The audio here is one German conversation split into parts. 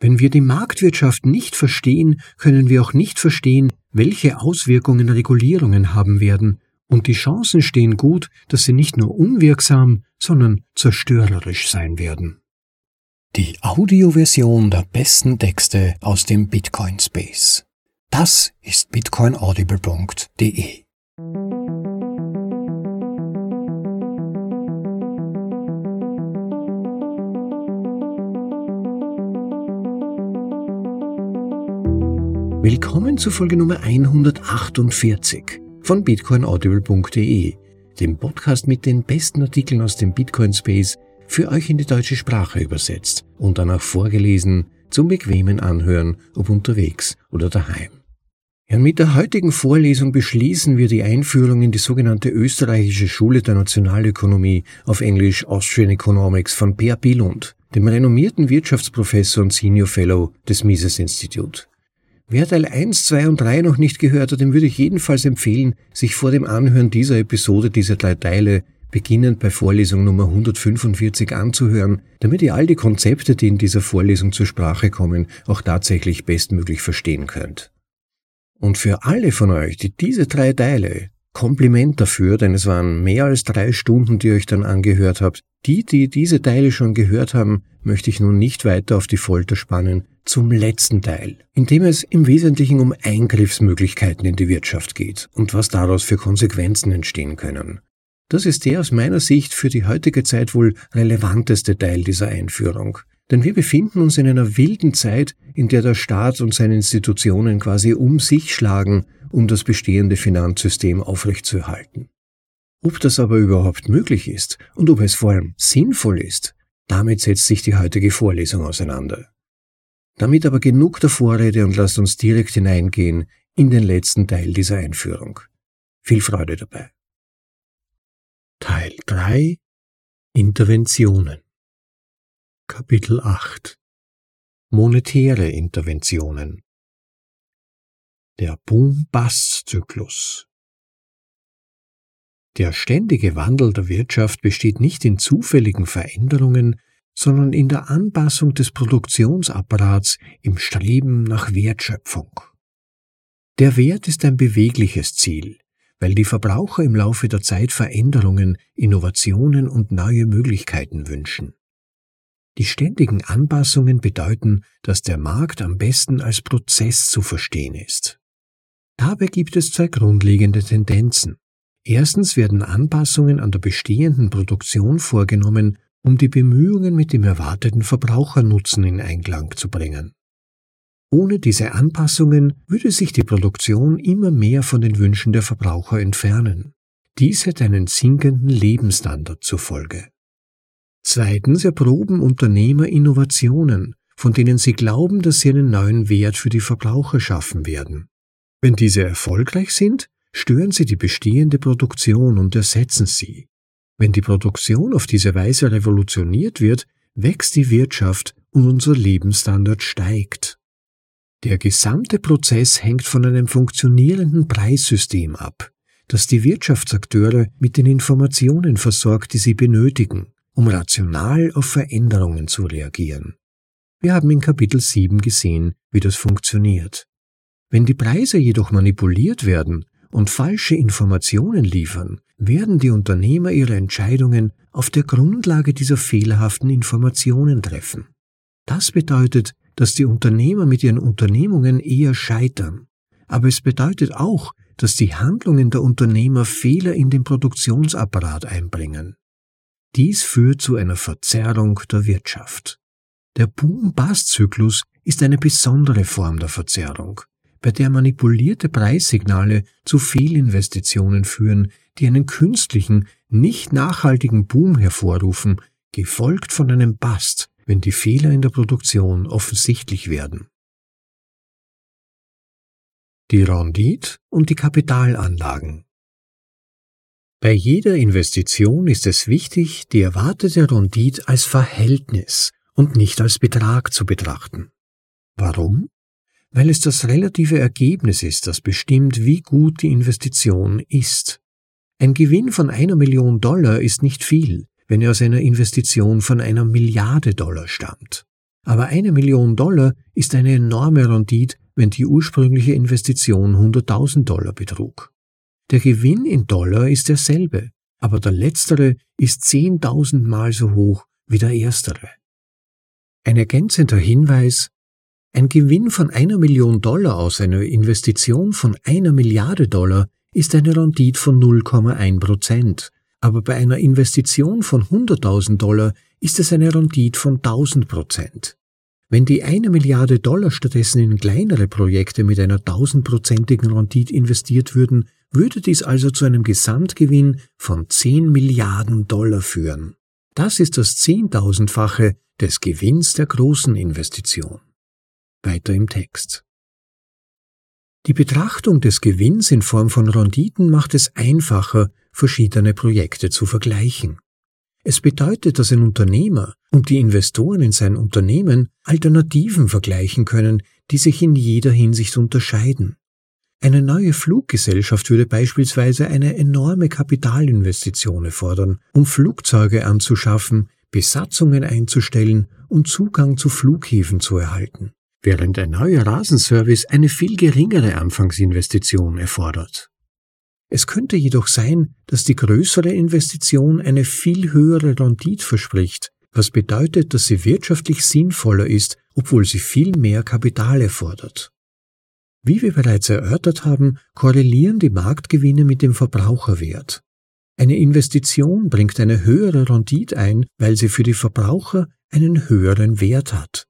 Wenn wir die Marktwirtschaft nicht verstehen, können wir auch nicht verstehen, welche Auswirkungen Regulierungen haben werden, und die Chancen stehen gut, dass sie nicht nur unwirksam, sondern zerstörerisch sein werden. Die Audioversion der besten Texte aus dem Bitcoin Space. Das ist bitcoinaudible.de. zu Folge Nummer 148 von bitcoinaudible.de, dem Podcast mit den besten Artikeln aus dem Bitcoin Space für euch in die deutsche Sprache übersetzt und danach vorgelesen zum bequemen Anhören, ob unterwegs oder daheim. Ja, mit der heutigen Vorlesung beschließen wir die Einführung in die sogenannte österreichische Schule der Nationalökonomie auf Englisch Austrian Economics von Per Billund, dem renommierten Wirtschaftsprofessor und Senior Fellow des Mises Institute. Wer Teil 1, 2 und 3 noch nicht gehört hat, dem würde ich jedenfalls empfehlen, sich vor dem Anhören dieser Episode, dieser drei Teile, beginnend bei Vorlesung Nummer 145 anzuhören, damit ihr all die Konzepte, die in dieser Vorlesung zur Sprache kommen, auch tatsächlich bestmöglich verstehen könnt. Und für alle von euch, die diese drei Teile, Kompliment dafür, denn es waren mehr als drei Stunden, die ihr euch dann angehört habt, die, die diese Teile schon gehört haben, möchte ich nun nicht weiter auf die Folter spannen, zum letzten Teil, in dem es im Wesentlichen um Eingriffsmöglichkeiten in die Wirtschaft geht und was daraus für Konsequenzen entstehen können. Das ist der aus meiner Sicht für die heutige Zeit wohl relevanteste Teil dieser Einführung. Denn wir befinden uns in einer wilden Zeit, in der der Staat und seine Institutionen quasi um sich schlagen, um das bestehende Finanzsystem aufrechtzuerhalten. Ob das aber überhaupt möglich ist und ob es vor allem sinnvoll ist, damit setzt sich die heutige Vorlesung auseinander. Damit aber genug der Vorrede und lasst uns direkt hineingehen in den letzten Teil dieser Einführung. Viel Freude dabei. Teil 3 Interventionen Kapitel 8 Monetäre Interventionen Der Boom-Bust-Zyklus der ständige Wandel der Wirtschaft besteht nicht in zufälligen Veränderungen, sondern in der Anpassung des Produktionsapparats im Streben nach Wertschöpfung. Der Wert ist ein bewegliches Ziel, weil die Verbraucher im Laufe der Zeit Veränderungen, Innovationen und neue Möglichkeiten wünschen. Die ständigen Anpassungen bedeuten, dass der Markt am besten als Prozess zu verstehen ist. Dabei gibt es zwei grundlegende Tendenzen. Erstens werden Anpassungen an der bestehenden Produktion vorgenommen, um die Bemühungen mit dem erwarteten Verbrauchernutzen in Einklang zu bringen. Ohne diese Anpassungen würde sich die Produktion immer mehr von den Wünschen der Verbraucher entfernen. Dies hätte einen sinkenden Lebensstandard zur Folge. Zweitens erproben Unternehmer Innovationen, von denen sie glauben, dass sie einen neuen Wert für die Verbraucher schaffen werden. Wenn diese erfolgreich sind, stören sie die bestehende Produktion und ersetzen sie. Wenn die Produktion auf diese Weise revolutioniert wird, wächst die Wirtschaft und unser Lebensstandard steigt. Der gesamte Prozess hängt von einem funktionierenden Preissystem ab, das die Wirtschaftsakteure mit den Informationen versorgt, die sie benötigen, um rational auf Veränderungen zu reagieren. Wir haben in Kapitel 7 gesehen, wie das funktioniert. Wenn die Preise jedoch manipuliert werden und falsche Informationen liefern, werden die Unternehmer ihre Entscheidungen auf der Grundlage dieser fehlerhaften Informationen treffen. Das bedeutet, dass die Unternehmer mit ihren Unternehmungen eher scheitern. Aber es bedeutet auch, dass die Handlungen der Unternehmer Fehler in den Produktionsapparat einbringen. Dies führt zu einer Verzerrung der Wirtschaft. Der Boom-Bust-Zyklus ist eine besondere Form der Verzerrung bei der manipulierte Preissignale zu Fehlinvestitionen führen, die einen künstlichen, nicht nachhaltigen Boom hervorrufen, gefolgt von einem Bust, wenn die Fehler in der Produktion offensichtlich werden. Die Rendite und die Kapitalanlagen Bei jeder Investition ist es wichtig, die erwartete Rendite als Verhältnis und nicht als Betrag zu betrachten. Warum? Weil es das relative Ergebnis ist, das bestimmt, wie gut die Investition ist. Ein Gewinn von einer Million Dollar ist nicht viel, wenn er aus einer Investition von einer Milliarde Dollar stammt. Aber eine Million Dollar ist eine enorme Rendite, wenn die ursprüngliche Investition 100.000 Dollar betrug. Der Gewinn in Dollar ist derselbe, aber der letztere ist 10.000 Mal so hoch wie der erstere. Ein ergänzender Hinweis, ein Gewinn von einer Million Dollar aus einer Investition von einer Milliarde Dollar ist eine Rendite von 0,1 Prozent, aber bei einer Investition von 100.000 Dollar ist es eine Rendite von 1000 Prozent. Wenn die eine Milliarde Dollar stattdessen in kleinere Projekte mit einer tausendprozentigen Rendite investiert würden, würde dies also zu einem Gesamtgewinn von 10 Milliarden Dollar führen. Das ist das Zehntausendfache des Gewinns der großen Investition. Weiter im Text. Die Betrachtung des Gewinns in Form von Renditen macht es einfacher, verschiedene Projekte zu vergleichen. Es bedeutet, dass ein Unternehmer und die Investoren in sein Unternehmen Alternativen vergleichen können, die sich in jeder Hinsicht unterscheiden. Eine neue Fluggesellschaft würde beispielsweise eine enorme Kapitalinvestition erfordern, um Flugzeuge anzuschaffen, Besatzungen einzustellen und Zugang zu Flughäfen zu erhalten während ein neuer Rasenservice eine viel geringere Anfangsinvestition erfordert. Es könnte jedoch sein, dass die größere Investition eine viel höhere Rendite verspricht, was bedeutet, dass sie wirtschaftlich sinnvoller ist, obwohl sie viel mehr Kapital erfordert. Wie wir bereits erörtert haben, korrelieren die Marktgewinne mit dem Verbraucherwert. Eine Investition bringt eine höhere Rendite ein, weil sie für die Verbraucher einen höheren Wert hat.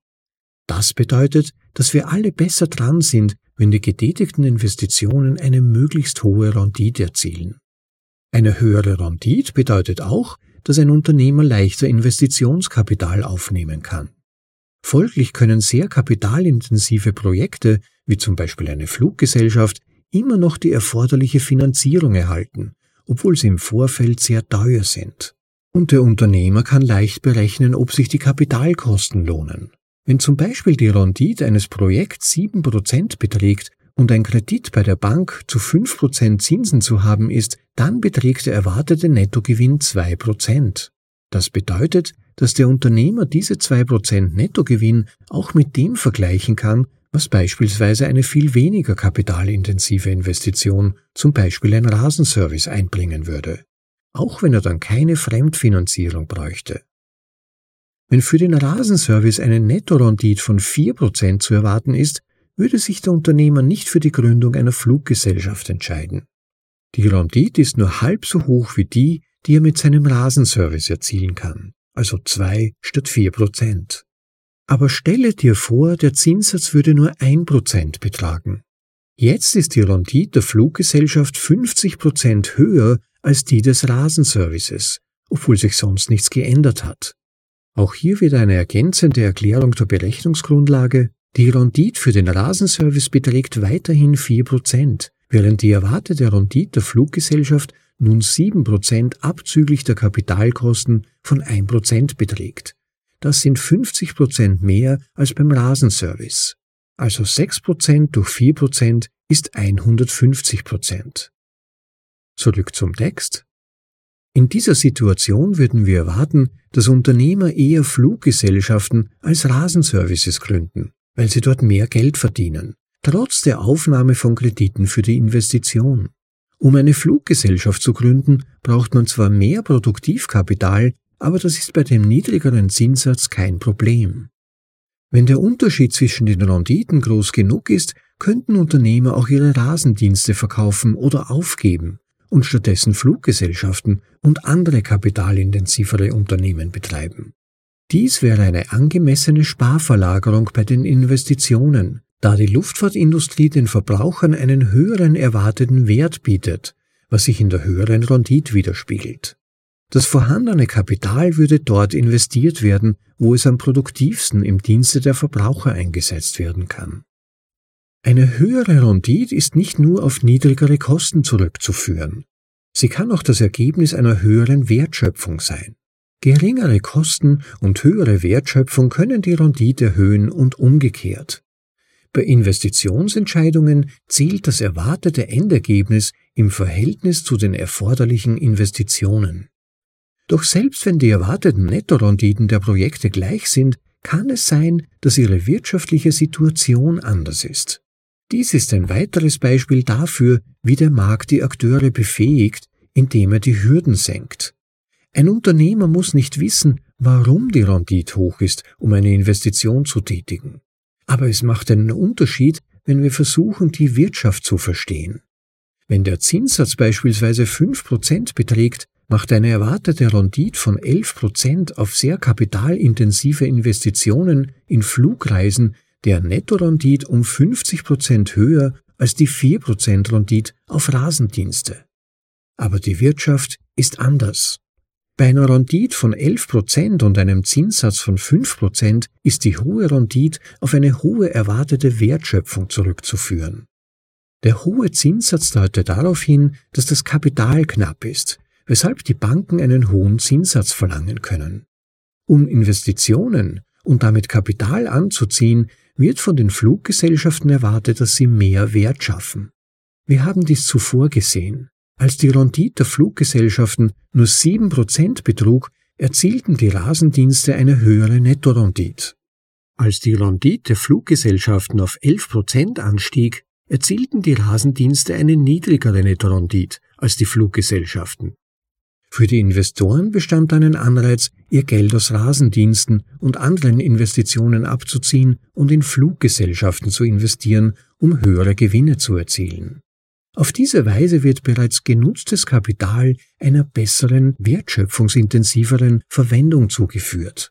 Das bedeutet, dass wir alle besser dran sind, wenn die getätigten Investitionen eine möglichst hohe Rendite erzielen. Eine höhere Rendite bedeutet auch, dass ein Unternehmer leichter Investitionskapital aufnehmen kann. Folglich können sehr kapitalintensive Projekte, wie zum Beispiel eine Fluggesellschaft, immer noch die erforderliche Finanzierung erhalten, obwohl sie im Vorfeld sehr teuer sind. Und der Unternehmer kann leicht berechnen, ob sich die Kapitalkosten lohnen. Wenn zum Beispiel die Rendite eines Projekts 7% beträgt und ein Kredit bei der Bank zu 5% Zinsen zu haben ist, dann beträgt der erwartete Nettogewinn 2%. Das bedeutet, dass der Unternehmer diese 2% Nettogewinn auch mit dem vergleichen kann, was beispielsweise eine viel weniger kapitalintensive Investition, zum Beispiel ein Rasenservice, einbringen würde, auch wenn er dann keine Fremdfinanzierung bräuchte. Wenn für den Rasenservice eine Nettorendite von 4% zu erwarten ist, würde sich der Unternehmer nicht für die Gründung einer Fluggesellschaft entscheiden. Die Rendite ist nur halb so hoch wie die, die er mit seinem Rasenservice erzielen kann, also 2 statt 4%. Aber stelle dir vor, der Zinssatz würde nur 1% betragen. Jetzt ist die Rendite der Fluggesellschaft 50% höher als die des Rasenservices, obwohl sich sonst nichts geändert hat. Auch hier wieder eine ergänzende Erklärung der Berechnungsgrundlage. Die Rendite für den Rasenservice beträgt weiterhin 4%, während die erwartete Rendite der Fluggesellschaft nun 7% abzüglich der Kapitalkosten von 1% beträgt. Das sind 50% mehr als beim Rasenservice. Also 6% durch 4% ist 150%. Zurück zum Text. In dieser Situation würden wir erwarten, dass Unternehmer eher Fluggesellschaften als Rasenservices gründen, weil sie dort mehr Geld verdienen, trotz der Aufnahme von Krediten für die Investition. Um eine Fluggesellschaft zu gründen, braucht man zwar mehr Produktivkapital, aber das ist bei dem niedrigeren Zinssatz kein Problem. Wenn der Unterschied zwischen den Renditen groß genug ist, könnten Unternehmer auch ihre Rasendienste verkaufen oder aufgeben, und stattdessen Fluggesellschaften und andere kapitalintensivere Unternehmen betreiben. Dies wäre eine angemessene Sparverlagerung bei den Investitionen, da die Luftfahrtindustrie den Verbrauchern einen höheren erwarteten Wert bietet, was sich in der höheren Rendite widerspiegelt. Das vorhandene Kapital würde dort investiert werden, wo es am produktivsten im Dienste der Verbraucher eingesetzt werden kann. Eine höhere Rendite ist nicht nur auf niedrigere Kosten zurückzuführen. Sie kann auch das Ergebnis einer höheren Wertschöpfung sein. Geringere Kosten und höhere Wertschöpfung können die Rendite erhöhen und umgekehrt. Bei Investitionsentscheidungen zählt das erwartete Endergebnis im Verhältnis zu den erforderlichen Investitionen. Doch selbst wenn die erwarteten Nettorenditen der Projekte gleich sind, kann es sein, dass ihre wirtschaftliche Situation anders ist. Dies ist ein weiteres Beispiel dafür, wie der Markt die Akteure befähigt, indem er die Hürden senkt. Ein Unternehmer muss nicht wissen, warum die Rendite hoch ist, um eine Investition zu tätigen. Aber es macht einen Unterschied, wenn wir versuchen, die Wirtschaft zu verstehen. Wenn der Zinssatz beispielsweise 5% beträgt, macht eine erwartete Rendite von 11% auf sehr kapitalintensive Investitionen in Flugreisen der Nettorendite um 50% höher als die 4% Rendite auf Rasendienste. Aber die Wirtschaft ist anders. Bei einer Rendite von 11% und einem Zinssatz von 5% ist die hohe Rendite auf eine hohe erwartete Wertschöpfung zurückzuführen. Der hohe Zinssatz deutet darauf hin, dass das Kapital knapp ist, weshalb die Banken einen hohen Zinssatz verlangen können. Um Investitionen und damit Kapital anzuziehen, wird von den Fluggesellschaften erwartet, dass sie mehr Wert schaffen. Wir haben dies zuvor gesehen. Als die Rendite der Fluggesellschaften nur 7% betrug, erzielten die Rasendienste eine höhere Nettorendite. Als die Rendite der Fluggesellschaften auf 11% anstieg, erzielten die Rasendienste eine niedrigere Nettorendite als die Fluggesellschaften. Für die Investoren bestand ein Anreiz, ihr Geld aus Rasendiensten und anderen Investitionen abzuziehen und in Fluggesellschaften zu investieren, um höhere Gewinne zu erzielen. Auf diese Weise wird bereits genutztes Kapital einer besseren, wertschöpfungsintensiveren Verwendung zugeführt.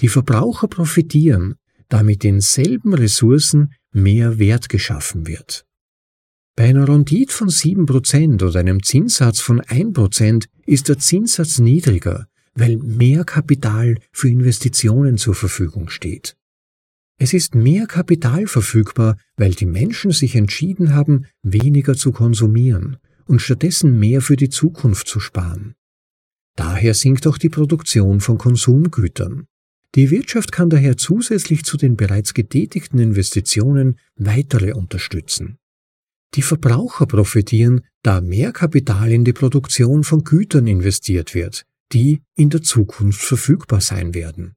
Die Verbraucher profitieren, da mit denselben Ressourcen mehr Wert geschaffen wird. Bei einer Rendite von 7% oder einem Zinssatz von 1% ist der Zinssatz niedriger, weil mehr Kapital für Investitionen zur Verfügung steht. Es ist mehr Kapital verfügbar, weil die Menschen sich entschieden haben, weniger zu konsumieren und stattdessen mehr für die Zukunft zu sparen. Daher sinkt auch die Produktion von Konsumgütern. Die Wirtschaft kann daher zusätzlich zu den bereits getätigten Investitionen weitere unterstützen. Die Verbraucher profitieren, da mehr Kapital in die Produktion von Gütern investiert wird, die in der Zukunft verfügbar sein werden.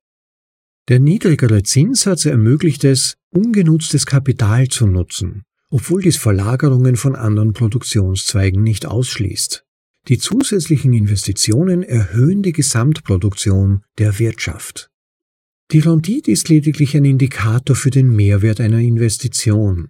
Der niedrigere Zinssatz ermöglicht es, ungenutztes Kapital zu nutzen, obwohl dies Verlagerungen von anderen Produktionszweigen nicht ausschließt. Die zusätzlichen Investitionen erhöhen die Gesamtproduktion der Wirtschaft. Die Rendite ist lediglich ein Indikator für den Mehrwert einer Investition.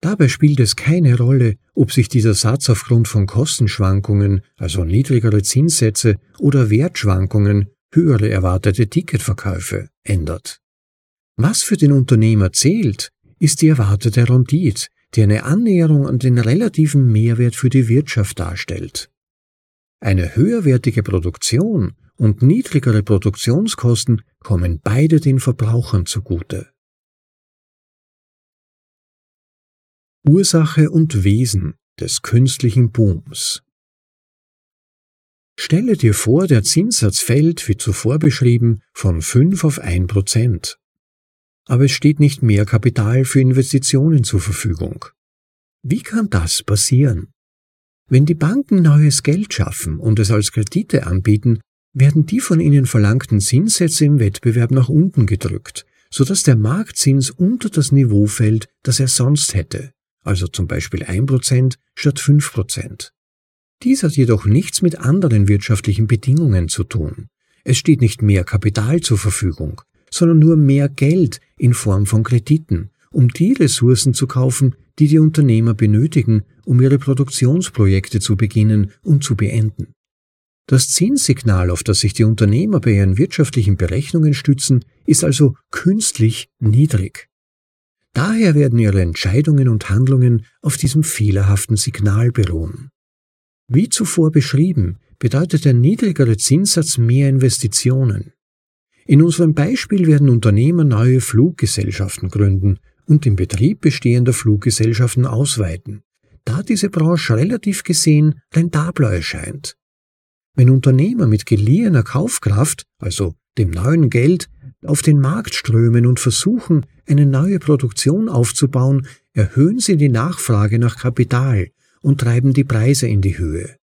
Dabei spielt es keine Rolle, ob sich dieser Satz aufgrund von Kostenschwankungen, also niedrigere Zinssätze oder Wertschwankungen, höhere erwartete Ticketverkäufe, ändert. Was für den Unternehmer zählt, ist die erwartete Rendite, die eine Annäherung an den relativen Mehrwert für die Wirtschaft darstellt. Eine höherwertige Produktion und niedrigere Produktionskosten kommen beide den Verbrauchern zugute. Ursache und Wesen des künstlichen Booms Stelle dir vor, der Zinssatz fällt, wie zuvor beschrieben, von 5 auf 1 Prozent. Aber es steht nicht mehr Kapital für Investitionen zur Verfügung. Wie kann das passieren? Wenn die Banken neues Geld schaffen und es als Kredite anbieten, werden die von ihnen verlangten Zinssätze im Wettbewerb nach unten gedrückt, sodass der Marktzins unter das Niveau fällt, das er sonst hätte also zum Beispiel 1% statt 5%. Dies hat jedoch nichts mit anderen wirtschaftlichen Bedingungen zu tun. Es steht nicht mehr Kapital zur Verfügung, sondern nur mehr Geld in Form von Krediten, um die Ressourcen zu kaufen, die die Unternehmer benötigen, um ihre Produktionsprojekte zu beginnen und zu beenden. Das Zinssignal, auf das sich die Unternehmer bei ihren wirtschaftlichen Berechnungen stützen, ist also künstlich niedrig. Daher werden ihre Entscheidungen und Handlungen auf diesem fehlerhaften Signal beruhen. Wie zuvor beschrieben, bedeutet der niedrigere Zinssatz mehr Investitionen. In unserem Beispiel werden Unternehmer neue Fluggesellschaften gründen und den Betrieb bestehender Fluggesellschaften ausweiten, da diese Branche relativ gesehen rentabler erscheint. Wenn Unternehmer mit geliehener Kaufkraft, also dem neuen Geld, auf den Markt strömen und versuchen, eine neue Produktion aufzubauen, erhöhen sie die Nachfrage nach Kapital und treiben die Preise in die Höhe.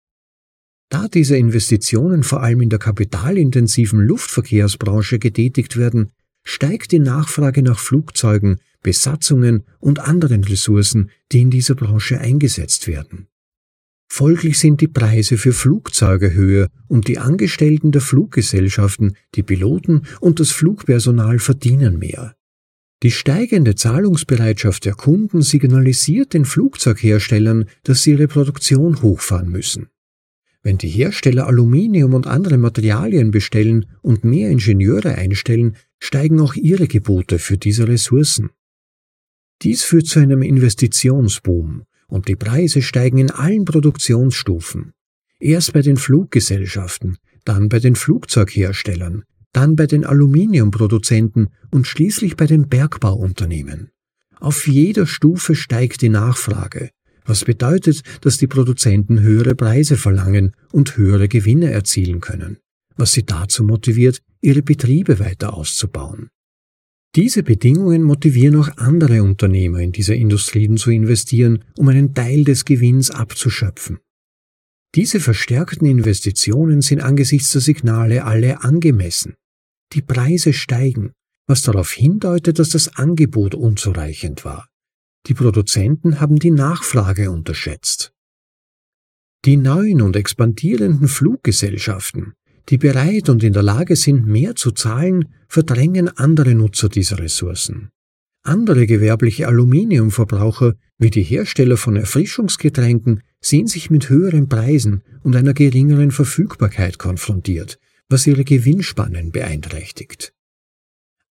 Da diese Investitionen vor allem in der kapitalintensiven Luftverkehrsbranche getätigt werden, steigt die Nachfrage nach Flugzeugen, Besatzungen und anderen Ressourcen, die in dieser Branche eingesetzt werden. Folglich sind die Preise für Flugzeuge höher und die Angestellten der Fluggesellschaften, die Piloten und das Flugpersonal verdienen mehr. Die steigende Zahlungsbereitschaft der Kunden signalisiert den Flugzeugherstellern, dass sie ihre Produktion hochfahren müssen. Wenn die Hersteller Aluminium und andere Materialien bestellen und mehr Ingenieure einstellen, steigen auch ihre Gebote für diese Ressourcen. Dies führt zu einem Investitionsboom und die Preise steigen in allen Produktionsstufen. Erst bei den Fluggesellschaften, dann bei den Flugzeugherstellern, dann bei den Aluminiumproduzenten und schließlich bei den Bergbauunternehmen. Auf jeder Stufe steigt die Nachfrage, was bedeutet, dass die Produzenten höhere Preise verlangen und höhere Gewinne erzielen können, was sie dazu motiviert, ihre Betriebe weiter auszubauen. Diese Bedingungen motivieren auch andere Unternehmer in dieser Industrien zu investieren, um einen Teil des Gewinns abzuschöpfen. Diese verstärkten Investitionen sind angesichts der Signale alle angemessen. Die Preise steigen, was darauf hindeutet, dass das Angebot unzureichend war. Die Produzenten haben die Nachfrage unterschätzt. Die neuen und expandierenden Fluggesellschaften, die bereit und in der Lage sind, mehr zu zahlen, verdrängen andere Nutzer dieser Ressourcen. Andere gewerbliche Aluminiumverbraucher, wie die Hersteller von Erfrischungsgetränken, sehen sich mit höheren Preisen und einer geringeren Verfügbarkeit konfrontiert, was ihre Gewinnspannen beeinträchtigt.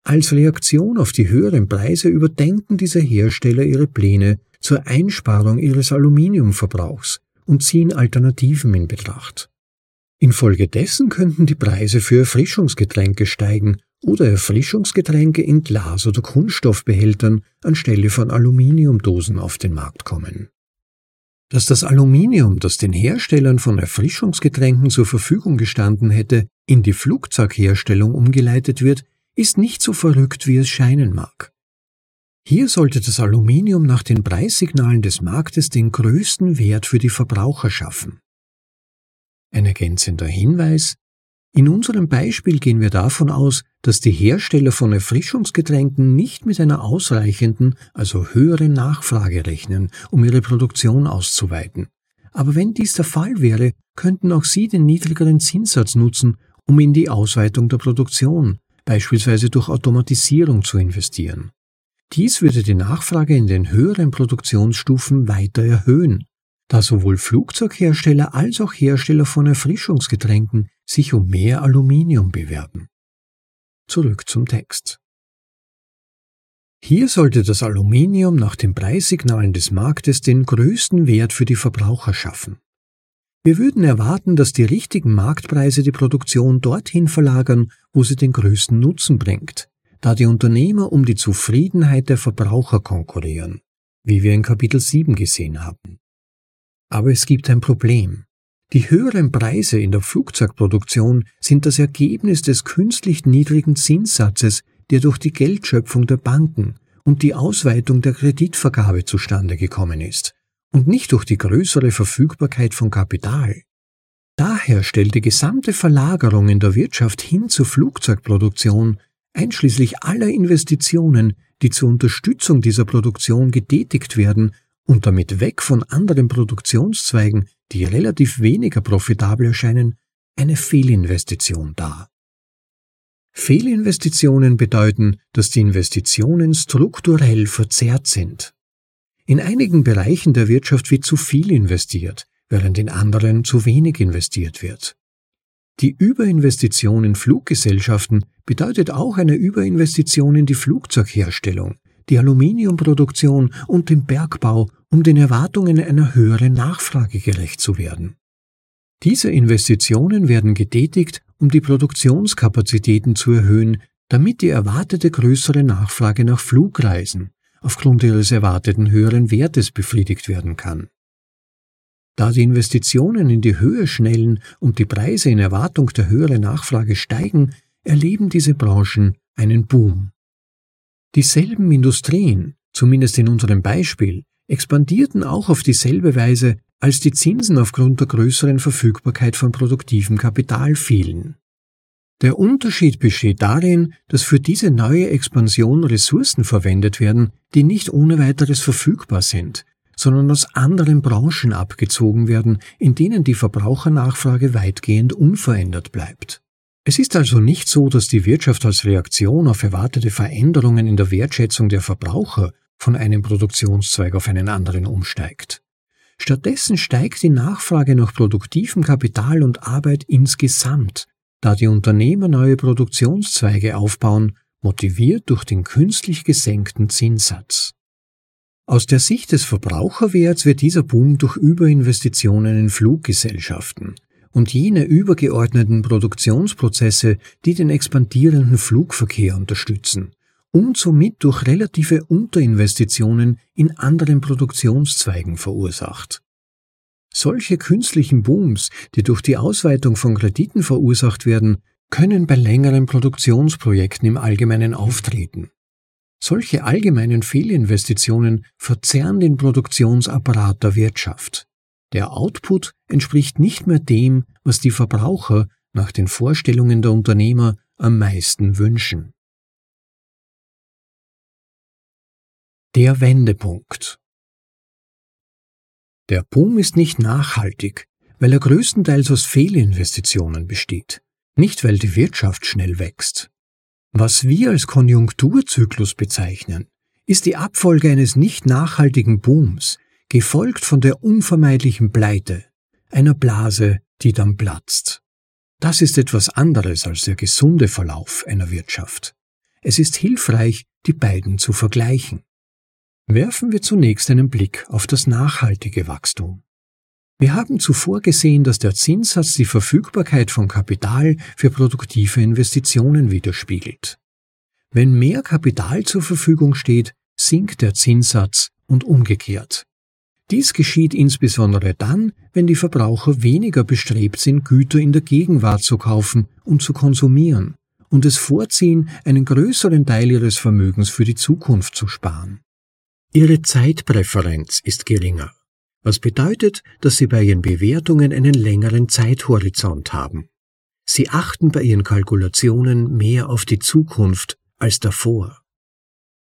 Als Reaktion auf die höheren Preise überdenken diese Hersteller ihre Pläne zur Einsparung ihres Aluminiumverbrauchs und ziehen Alternativen in Betracht. Infolgedessen könnten die Preise für Erfrischungsgetränke steigen oder Erfrischungsgetränke in Glas- oder Kunststoffbehältern anstelle von Aluminiumdosen auf den Markt kommen. Dass das Aluminium, das den Herstellern von Erfrischungsgetränken zur Verfügung gestanden hätte, in die Flugzeugherstellung umgeleitet wird, ist nicht so verrückt, wie es scheinen mag. Hier sollte das Aluminium nach den Preissignalen des Marktes den größten Wert für die Verbraucher schaffen. Ein ergänzender Hinweis In unserem Beispiel gehen wir davon aus, dass die Hersteller von Erfrischungsgetränken nicht mit einer ausreichenden, also höheren Nachfrage rechnen, um ihre Produktion auszuweiten. Aber wenn dies der Fall wäre, könnten auch sie den niedrigeren Zinssatz nutzen, um in die Ausweitung der Produktion, beispielsweise durch Automatisierung zu investieren. Dies würde die Nachfrage in den höheren Produktionsstufen weiter erhöhen, da sowohl Flugzeughersteller als auch Hersteller von Erfrischungsgetränken sich um mehr Aluminium bewerben. Zurück zum Text. Hier sollte das Aluminium nach den Preissignalen des Marktes den größten Wert für die Verbraucher schaffen. Wir würden erwarten, dass die richtigen Marktpreise die Produktion dorthin verlagern, wo sie den größten Nutzen bringt, da die Unternehmer um die Zufriedenheit der Verbraucher konkurrieren, wie wir in Kapitel 7 gesehen haben. Aber es gibt ein Problem. Die höheren Preise in der Flugzeugproduktion sind das Ergebnis des künstlich niedrigen Zinssatzes, der durch die Geldschöpfung der Banken und die Ausweitung der Kreditvergabe zustande gekommen ist und nicht durch die größere Verfügbarkeit von Kapital. Daher stellt die gesamte Verlagerung in der Wirtschaft hin zur Flugzeugproduktion, einschließlich aller Investitionen, die zur Unterstützung dieser Produktion getätigt werden und damit weg von anderen Produktionszweigen, die relativ weniger profitabel erscheinen, eine Fehlinvestition dar. Fehlinvestitionen bedeuten, dass die Investitionen strukturell verzerrt sind. In einigen Bereichen der Wirtschaft wird zu viel investiert, während in anderen zu wenig investiert wird. Die Überinvestition in Fluggesellschaften bedeutet auch eine Überinvestition in die Flugzeugherstellung, die Aluminiumproduktion und den Bergbau, um den Erwartungen einer höheren Nachfrage gerecht zu werden. Diese Investitionen werden getätigt, um die Produktionskapazitäten zu erhöhen, damit die erwartete größere Nachfrage nach Flugreisen, aufgrund ihres erwarteten höheren Wertes befriedigt werden kann. Da die Investitionen in die Höhe schnellen und die Preise in Erwartung der höheren Nachfrage steigen, erleben diese Branchen einen Boom. Dieselben Industrien, zumindest in unserem Beispiel, expandierten auch auf dieselbe Weise, als die Zinsen aufgrund der größeren Verfügbarkeit von produktivem Kapital fielen. Der Unterschied besteht darin, dass für diese neue Expansion Ressourcen verwendet werden, die nicht ohne weiteres verfügbar sind, sondern aus anderen Branchen abgezogen werden, in denen die Verbrauchernachfrage weitgehend unverändert bleibt. Es ist also nicht so, dass die Wirtschaft als Reaktion auf erwartete Veränderungen in der Wertschätzung der Verbraucher von einem Produktionszweig auf einen anderen umsteigt. Stattdessen steigt die Nachfrage nach produktivem Kapital und Arbeit insgesamt, da die Unternehmer neue Produktionszweige aufbauen, motiviert durch den künstlich gesenkten Zinssatz. Aus der Sicht des Verbraucherwerts wird dieser Boom durch Überinvestitionen in Fluggesellschaften und jene übergeordneten Produktionsprozesse, die den expandierenden Flugverkehr unterstützen, und somit durch relative Unterinvestitionen in anderen Produktionszweigen verursacht. Solche künstlichen Booms, die durch die Ausweitung von Krediten verursacht werden, können bei längeren Produktionsprojekten im Allgemeinen auftreten. Solche allgemeinen Fehlinvestitionen verzerren den Produktionsapparat der Wirtschaft. Der Output entspricht nicht mehr dem, was die Verbraucher nach den Vorstellungen der Unternehmer am meisten wünschen. Der Wendepunkt Der Boom ist nicht nachhaltig, weil er größtenteils aus Fehlinvestitionen besteht, nicht weil die Wirtschaft schnell wächst. Was wir als Konjunkturzyklus bezeichnen, ist die Abfolge eines nicht nachhaltigen Booms, gefolgt von der unvermeidlichen Pleite, einer Blase, die dann platzt. Das ist etwas anderes als der gesunde Verlauf einer Wirtschaft. Es ist hilfreich, die beiden zu vergleichen. Werfen wir zunächst einen Blick auf das nachhaltige Wachstum. Wir haben zuvor gesehen, dass der Zinssatz die Verfügbarkeit von Kapital für produktive Investitionen widerspiegelt. Wenn mehr Kapital zur Verfügung steht, sinkt der Zinssatz und umgekehrt. Dies geschieht insbesondere dann, wenn die Verbraucher weniger bestrebt sind, Güter in der Gegenwart zu kaufen und zu konsumieren und es vorziehen, einen größeren Teil ihres Vermögens für die Zukunft zu sparen. Ihre Zeitpräferenz ist geringer, was bedeutet, dass Sie bei Ihren Bewertungen einen längeren Zeithorizont haben. Sie achten bei Ihren Kalkulationen mehr auf die Zukunft als davor.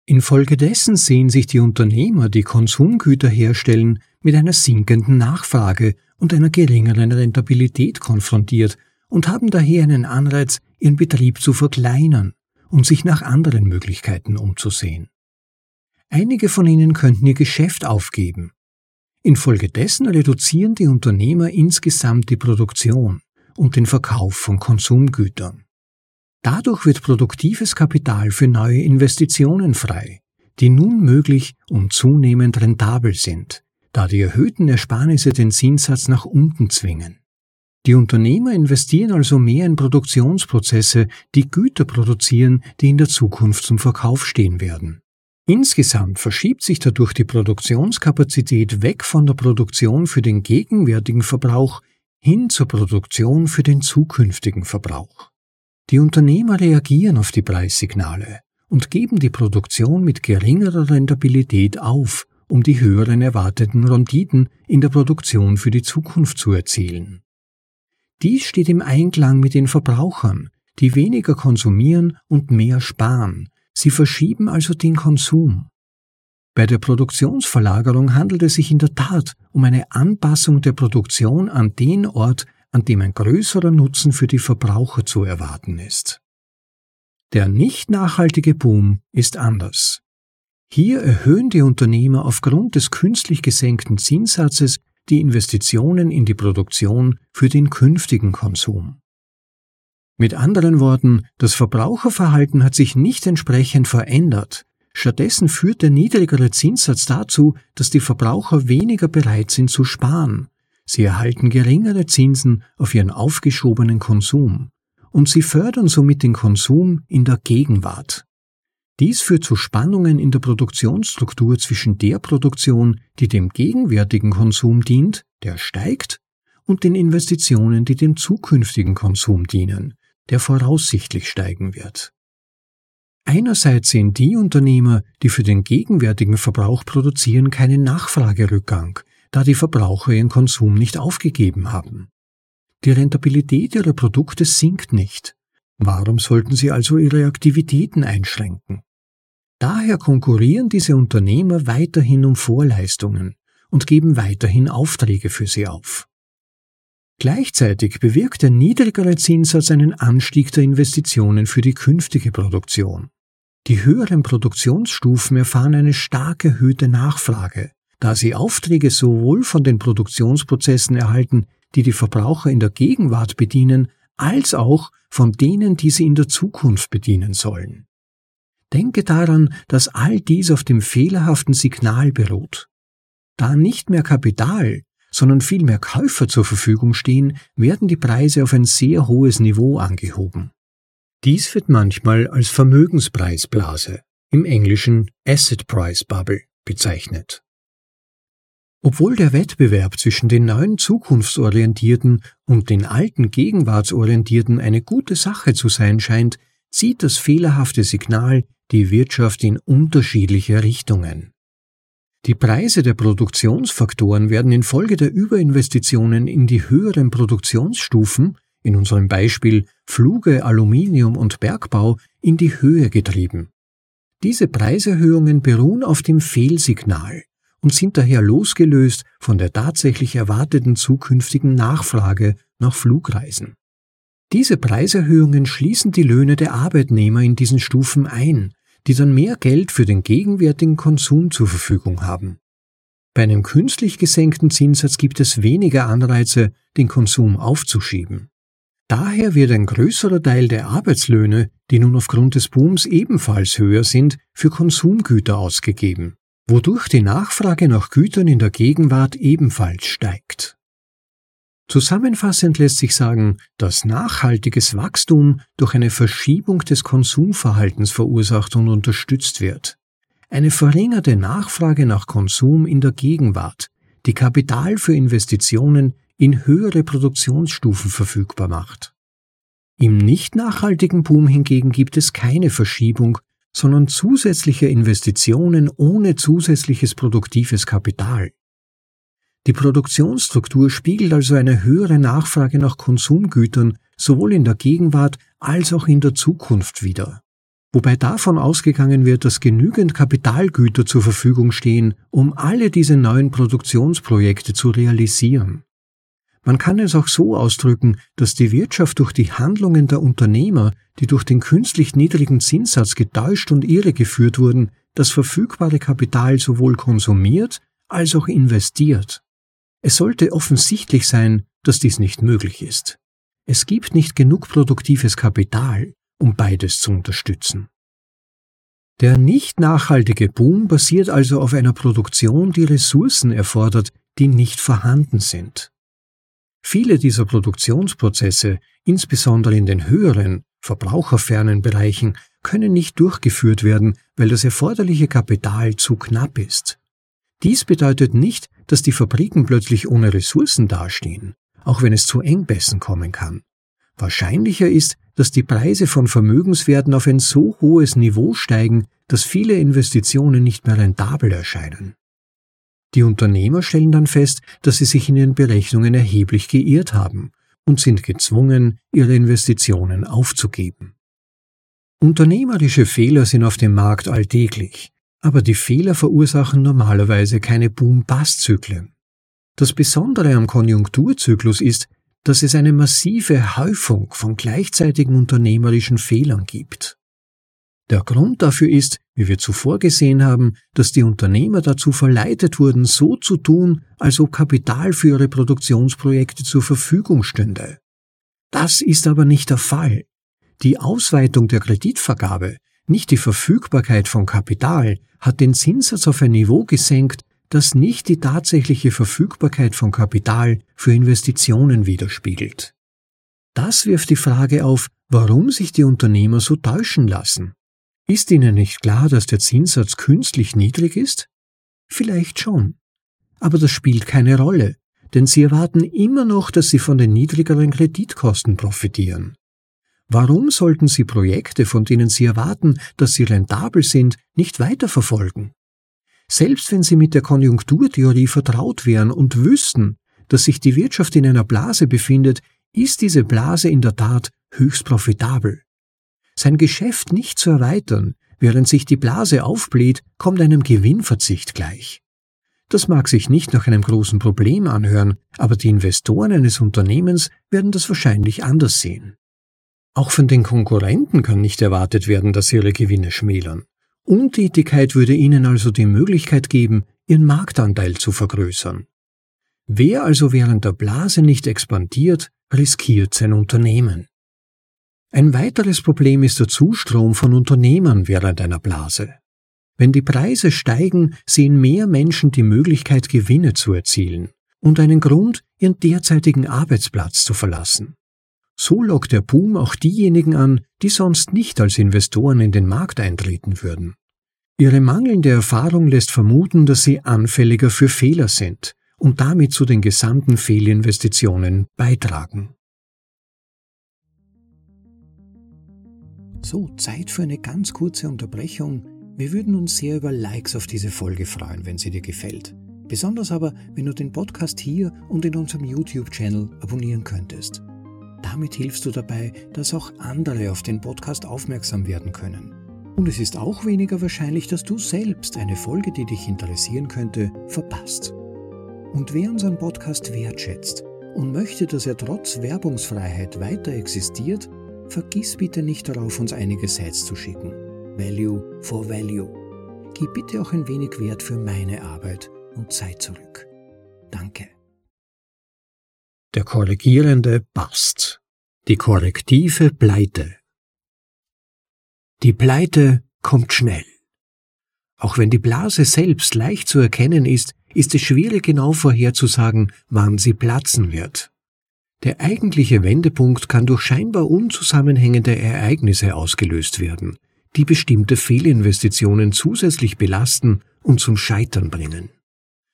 Infolgedessen sehen sich die Unternehmer, die Konsumgüter herstellen, mit einer sinkenden Nachfrage und einer geringeren Rentabilität konfrontiert und haben daher einen Anreiz, ihren Betrieb zu verkleinern und sich nach anderen Möglichkeiten umzusehen. Einige von ihnen könnten ihr Geschäft aufgeben. Infolgedessen reduzieren die Unternehmer insgesamt die Produktion und den Verkauf von Konsumgütern. Dadurch wird produktives Kapital für neue Investitionen frei, die nun möglich und zunehmend rentabel sind, da die erhöhten Ersparnisse den Zinssatz nach unten zwingen. Die Unternehmer investieren also mehr in Produktionsprozesse, die Güter produzieren, die in der Zukunft zum Verkauf stehen werden. Insgesamt verschiebt sich dadurch die Produktionskapazität weg von der Produktion für den gegenwärtigen Verbrauch hin zur Produktion für den zukünftigen Verbrauch. Die Unternehmer reagieren auf die Preissignale und geben die Produktion mit geringerer Rentabilität auf, um die höheren erwarteten Renditen in der Produktion für die Zukunft zu erzielen. Dies steht im Einklang mit den Verbrauchern, die weniger konsumieren und mehr sparen, Sie verschieben also den Konsum. Bei der Produktionsverlagerung handelt es sich in der Tat um eine Anpassung der Produktion an den Ort, an dem ein größerer Nutzen für die Verbraucher zu erwarten ist. Der nicht nachhaltige Boom ist anders. Hier erhöhen die Unternehmer aufgrund des künstlich gesenkten Zinssatzes die Investitionen in die Produktion für den künftigen Konsum. Mit anderen Worten, das Verbraucherverhalten hat sich nicht entsprechend verändert. Stattdessen führt der niedrigere Zinssatz dazu, dass die Verbraucher weniger bereit sind zu sparen. Sie erhalten geringere Zinsen auf ihren aufgeschobenen Konsum. Und sie fördern somit den Konsum in der Gegenwart. Dies führt zu Spannungen in der Produktionsstruktur zwischen der Produktion, die dem gegenwärtigen Konsum dient, der steigt, und den Investitionen, die dem zukünftigen Konsum dienen, der voraussichtlich steigen wird. Einerseits sehen die Unternehmer, die für den gegenwärtigen Verbrauch produzieren, keinen Nachfragerückgang, da die Verbraucher ihren Konsum nicht aufgegeben haben. Die Rentabilität ihrer Produkte sinkt nicht. Warum sollten sie also ihre Aktivitäten einschränken? Daher konkurrieren diese Unternehmer weiterhin um Vorleistungen und geben weiterhin Aufträge für sie auf. Gleichzeitig bewirkt der niedrigere Zinssatz einen Anstieg der Investitionen für die künftige Produktion. Die höheren Produktionsstufen erfahren eine stark erhöhte Nachfrage, da sie Aufträge sowohl von den Produktionsprozessen erhalten, die die Verbraucher in der Gegenwart bedienen, als auch von denen, die sie in der Zukunft bedienen sollen. Denke daran, dass all dies auf dem fehlerhaften Signal beruht. Da nicht mehr Kapital, sondern vielmehr Käufer zur Verfügung stehen, werden die Preise auf ein sehr hohes Niveau angehoben. Dies wird manchmal als Vermögenspreisblase, im Englischen Asset Price Bubble, bezeichnet. Obwohl der Wettbewerb zwischen den neuen zukunftsorientierten und den alten gegenwartsorientierten eine gute Sache zu sein scheint, zieht das fehlerhafte Signal die Wirtschaft in unterschiedliche Richtungen. Die Preise der Produktionsfaktoren werden infolge der Überinvestitionen in die höheren Produktionsstufen, in unserem Beispiel Fluge, Aluminium und Bergbau, in die Höhe getrieben. Diese Preiserhöhungen beruhen auf dem Fehlsignal und sind daher losgelöst von der tatsächlich erwarteten zukünftigen Nachfrage nach Flugreisen. Diese Preiserhöhungen schließen die Löhne der Arbeitnehmer in diesen Stufen ein die dann mehr Geld für den gegenwärtigen Konsum zur Verfügung haben. Bei einem künstlich gesenkten Zinssatz gibt es weniger Anreize, den Konsum aufzuschieben. Daher wird ein größerer Teil der Arbeitslöhne, die nun aufgrund des Booms ebenfalls höher sind, für Konsumgüter ausgegeben, wodurch die Nachfrage nach Gütern in der Gegenwart ebenfalls steigt. Zusammenfassend lässt sich sagen, dass nachhaltiges Wachstum durch eine Verschiebung des Konsumverhaltens verursacht und unterstützt wird. Eine verringerte Nachfrage nach Konsum in der Gegenwart, die Kapital für Investitionen in höhere Produktionsstufen verfügbar macht. Im nicht nachhaltigen Boom hingegen gibt es keine Verschiebung, sondern zusätzliche Investitionen ohne zusätzliches produktives Kapital. Die Produktionsstruktur spiegelt also eine höhere Nachfrage nach Konsumgütern sowohl in der Gegenwart als auch in der Zukunft wider. Wobei davon ausgegangen wird, dass genügend Kapitalgüter zur Verfügung stehen, um alle diese neuen Produktionsprojekte zu realisieren. Man kann es auch so ausdrücken, dass die Wirtschaft durch die Handlungen der Unternehmer, die durch den künstlich niedrigen Zinssatz getäuscht und irregeführt wurden, das verfügbare Kapital sowohl konsumiert als auch investiert. Es sollte offensichtlich sein, dass dies nicht möglich ist. Es gibt nicht genug produktives Kapital, um beides zu unterstützen. Der nicht nachhaltige Boom basiert also auf einer Produktion, die Ressourcen erfordert, die nicht vorhanden sind. Viele dieser Produktionsprozesse, insbesondere in den höheren, verbraucherfernen Bereichen, können nicht durchgeführt werden, weil das erforderliche Kapital zu knapp ist. Dies bedeutet nicht, dass die Fabriken plötzlich ohne Ressourcen dastehen, auch wenn es zu Engpässen kommen kann. Wahrscheinlicher ist, dass die Preise von Vermögenswerten auf ein so hohes Niveau steigen, dass viele Investitionen nicht mehr rentabel erscheinen. Die Unternehmer stellen dann fest, dass sie sich in ihren Berechnungen erheblich geirrt haben und sind gezwungen, ihre Investitionen aufzugeben. Unternehmerische Fehler sind auf dem Markt alltäglich, aber die Fehler verursachen normalerweise keine Boom-Bust-Zyklen. Das Besondere am Konjunkturzyklus ist, dass es eine massive Häufung von gleichzeitigen unternehmerischen Fehlern gibt. Der Grund dafür ist, wie wir zuvor gesehen haben, dass die Unternehmer dazu verleitet wurden, so zu tun, als ob Kapital für ihre Produktionsprojekte zur Verfügung stünde. Das ist aber nicht der Fall. Die Ausweitung der Kreditvergabe nicht die Verfügbarkeit von Kapital hat den Zinssatz auf ein Niveau gesenkt, das nicht die tatsächliche Verfügbarkeit von Kapital für Investitionen widerspiegelt. Das wirft die Frage auf, warum sich die Unternehmer so täuschen lassen. Ist ihnen nicht klar, dass der Zinssatz künstlich niedrig ist? Vielleicht schon. Aber das spielt keine Rolle, denn sie erwarten immer noch, dass sie von den niedrigeren Kreditkosten profitieren. Warum sollten Sie Projekte, von denen Sie erwarten, dass sie rentabel sind, nicht weiterverfolgen? Selbst wenn Sie mit der Konjunkturtheorie vertraut wären und wüssten, dass sich die Wirtschaft in einer Blase befindet, ist diese Blase in der Tat höchst profitabel. Sein Geschäft nicht zu erweitern, während sich die Blase aufbläht, kommt einem Gewinnverzicht gleich. Das mag sich nicht nach einem großen Problem anhören, aber die Investoren eines Unternehmens werden das wahrscheinlich anders sehen. Auch von den Konkurrenten kann nicht erwartet werden, dass sie ihre Gewinne schmälern. Untätigkeit würde ihnen also die Möglichkeit geben, ihren Marktanteil zu vergrößern. Wer also während der Blase nicht expandiert, riskiert sein Unternehmen. Ein weiteres Problem ist der Zustrom von Unternehmern während einer Blase. Wenn die Preise steigen, sehen mehr Menschen die Möglichkeit, Gewinne zu erzielen und einen Grund, ihren derzeitigen Arbeitsplatz zu verlassen. So lockt der Boom auch diejenigen an, die sonst nicht als Investoren in den Markt eintreten würden. Ihre mangelnde Erfahrung lässt vermuten, dass sie anfälliger für Fehler sind und damit zu den gesamten Fehlinvestitionen beitragen. So, Zeit für eine ganz kurze Unterbrechung wir würden uns sehr über Likes auf diese Folge freuen, wenn sie dir gefällt. Besonders aber, wenn du den Podcast hier und in unserem YouTube-Channel abonnieren könntest. Damit hilfst du dabei, dass auch andere auf den Podcast aufmerksam werden können. Und es ist auch weniger wahrscheinlich, dass du selbst eine Folge, die dich interessieren könnte, verpasst. Und wer unseren Podcast wertschätzt und möchte, dass er trotz Werbungsfreiheit weiter existiert, vergiss bitte nicht darauf, uns einige Sites zu schicken. Value for Value. Gib bitte auch ein wenig Wert für meine Arbeit und Zeit zurück. Danke. Der korrigierende Bast. Die korrektive Pleite. Die Pleite kommt schnell. Auch wenn die Blase selbst leicht zu erkennen ist, ist es schwierig genau vorherzusagen, wann sie platzen wird. Der eigentliche Wendepunkt kann durch scheinbar unzusammenhängende Ereignisse ausgelöst werden, die bestimmte Fehlinvestitionen zusätzlich belasten und zum Scheitern bringen.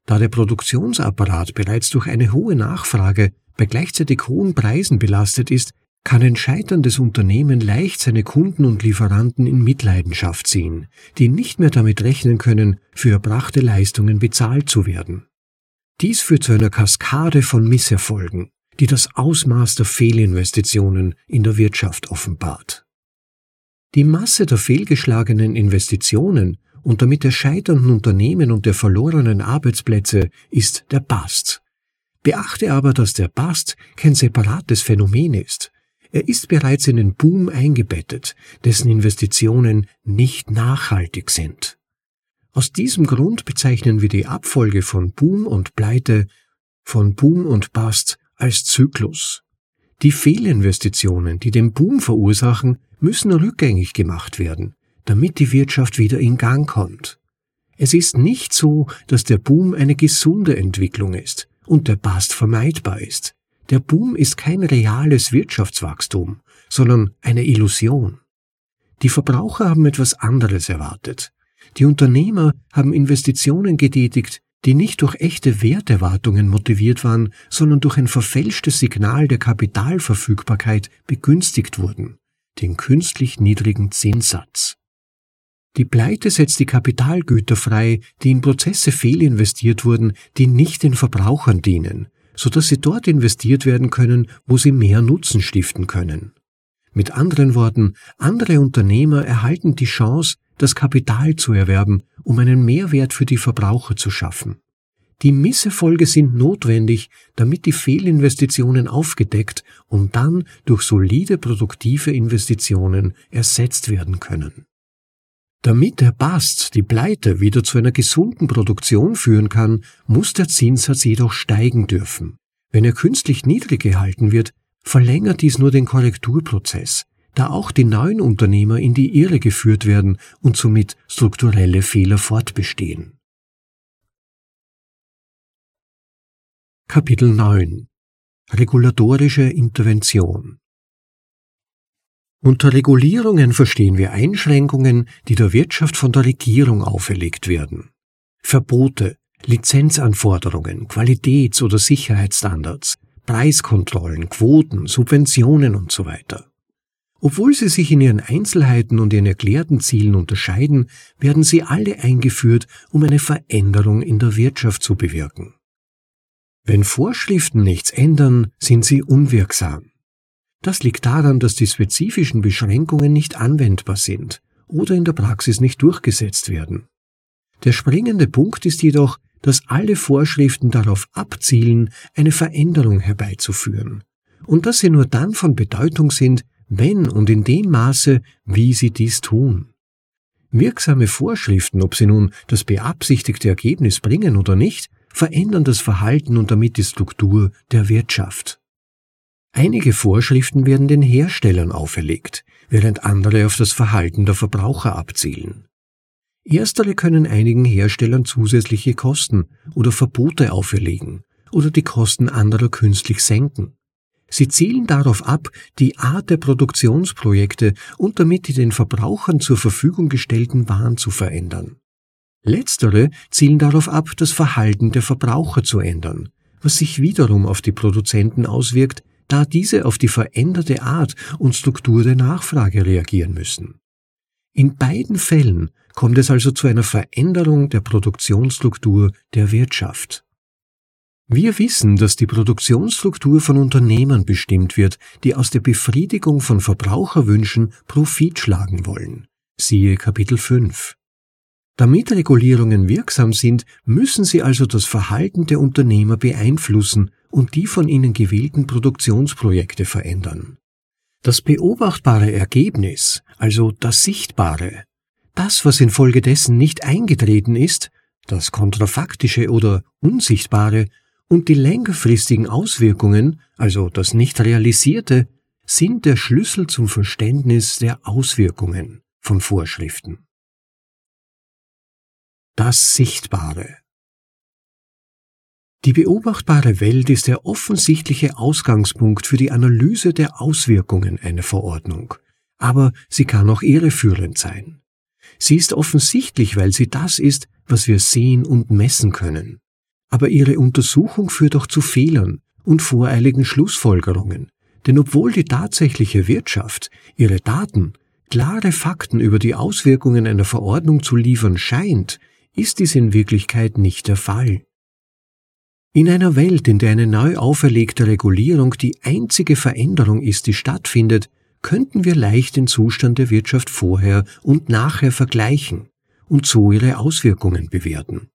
Da der Produktionsapparat bereits durch eine hohe Nachfrage bei gleichzeitig hohen Preisen belastet ist, kann ein scheiterndes Unternehmen leicht seine Kunden und Lieferanten in Mitleidenschaft ziehen, die nicht mehr damit rechnen können, für erbrachte Leistungen bezahlt zu werden. Dies führt zu einer Kaskade von Misserfolgen, die das Ausmaß der Fehlinvestitionen in der Wirtschaft offenbart. Die Masse der fehlgeschlagenen Investitionen und damit der scheiternden Unternehmen und der verlorenen Arbeitsplätze ist der Bast. Beachte aber, dass der Bast kein separates Phänomen ist. Er ist bereits in den Boom eingebettet, dessen Investitionen nicht nachhaltig sind. Aus diesem Grund bezeichnen wir die Abfolge von Boom und Pleite, von Boom und Bast als Zyklus. Die Fehlinvestitionen, die den Boom verursachen, müssen rückgängig gemacht werden, damit die Wirtschaft wieder in Gang kommt. Es ist nicht so, dass der Boom eine gesunde Entwicklung ist und der Bast vermeidbar ist. Der Boom ist kein reales Wirtschaftswachstum, sondern eine Illusion. Die Verbraucher haben etwas anderes erwartet. Die Unternehmer haben Investitionen getätigt, die nicht durch echte Werterwartungen motiviert waren, sondern durch ein verfälschtes Signal der Kapitalverfügbarkeit begünstigt wurden den künstlich niedrigen Zinssatz. Die Pleite setzt die Kapitalgüter frei, die in Prozesse fehlinvestiert wurden, die nicht den Verbrauchern dienen, so dass sie dort investiert werden können, wo sie mehr Nutzen stiften können. Mit anderen Worten, andere Unternehmer erhalten die Chance, das Kapital zu erwerben, um einen Mehrwert für die Verbraucher zu schaffen. Die Misserfolge sind notwendig, damit die Fehlinvestitionen aufgedeckt und dann durch solide produktive Investitionen ersetzt werden können. Damit der Bast, die Pleite, wieder zu einer gesunden Produktion führen kann, muss der Zinssatz jedoch steigen dürfen. Wenn er künstlich niedrig gehalten wird, verlängert dies nur den Korrekturprozess, da auch die neuen Unternehmer in die Irre geführt werden und somit strukturelle Fehler fortbestehen. Kapitel 9 Regulatorische Intervention Unter Regulierungen verstehen wir Einschränkungen, die der Wirtschaft von der Regierung auferlegt werden. Verbote, Lizenzanforderungen, Qualitäts- oder Sicherheitsstandards, Preiskontrollen, Quoten, Subventionen und so. Obwohl sie sich in ihren Einzelheiten und ihren erklärten Zielen unterscheiden, werden sie alle eingeführt, um eine Veränderung in der Wirtschaft zu bewirken. Wenn Vorschriften nichts ändern, sind sie unwirksam. Das liegt daran, dass die spezifischen Beschränkungen nicht anwendbar sind oder in der Praxis nicht durchgesetzt werden. Der springende Punkt ist jedoch, dass alle Vorschriften darauf abzielen, eine Veränderung herbeizuführen, und dass sie nur dann von Bedeutung sind, wenn und in dem Maße, wie sie dies tun. Wirksame Vorschriften, ob sie nun das beabsichtigte Ergebnis bringen oder nicht, verändern das Verhalten und damit die Struktur der Wirtschaft. Einige Vorschriften werden den Herstellern auferlegt, während andere auf das Verhalten der Verbraucher abzielen. Erstere können einigen Herstellern zusätzliche Kosten oder Verbote auferlegen oder die Kosten anderer künstlich senken. Sie zielen darauf ab, die Art der Produktionsprojekte und damit die den Verbrauchern zur Verfügung gestellten Waren zu verändern. Letztere zielen darauf ab, das Verhalten der Verbraucher zu ändern, was sich wiederum auf die Produzenten auswirkt, da diese auf die veränderte Art und Struktur der Nachfrage reagieren müssen. In beiden Fällen kommt es also zu einer Veränderung der Produktionsstruktur der Wirtschaft. Wir wissen, dass die Produktionsstruktur von Unternehmern bestimmt wird, die aus der Befriedigung von Verbraucherwünschen Profit schlagen wollen. Siehe Kapitel 5. Damit Regulierungen wirksam sind, müssen sie also das Verhalten der Unternehmer beeinflussen und die von ihnen gewählten Produktionsprojekte verändern. Das beobachtbare Ergebnis, also das Sichtbare, das, was infolgedessen nicht eingetreten ist, das Kontrafaktische oder Unsichtbare, und die längerfristigen Auswirkungen, also das nicht realisierte, sind der Schlüssel zum Verständnis der Auswirkungen von Vorschriften. Das Sichtbare Die beobachtbare Welt ist der offensichtliche Ausgangspunkt für die Analyse der Auswirkungen einer Verordnung, aber sie kann auch irreführend sein. Sie ist offensichtlich, weil sie das ist, was wir sehen und messen können aber ihre Untersuchung führt auch zu Fehlern und voreiligen Schlussfolgerungen, denn obwohl die tatsächliche Wirtschaft ihre Daten, klare Fakten über die Auswirkungen einer Verordnung zu liefern scheint, ist dies in Wirklichkeit nicht der Fall. In einer Welt, in der eine neu auferlegte Regulierung die einzige Veränderung ist, die stattfindet, könnten wir leicht den Zustand der Wirtschaft vorher und nachher vergleichen und so ihre Auswirkungen bewerten.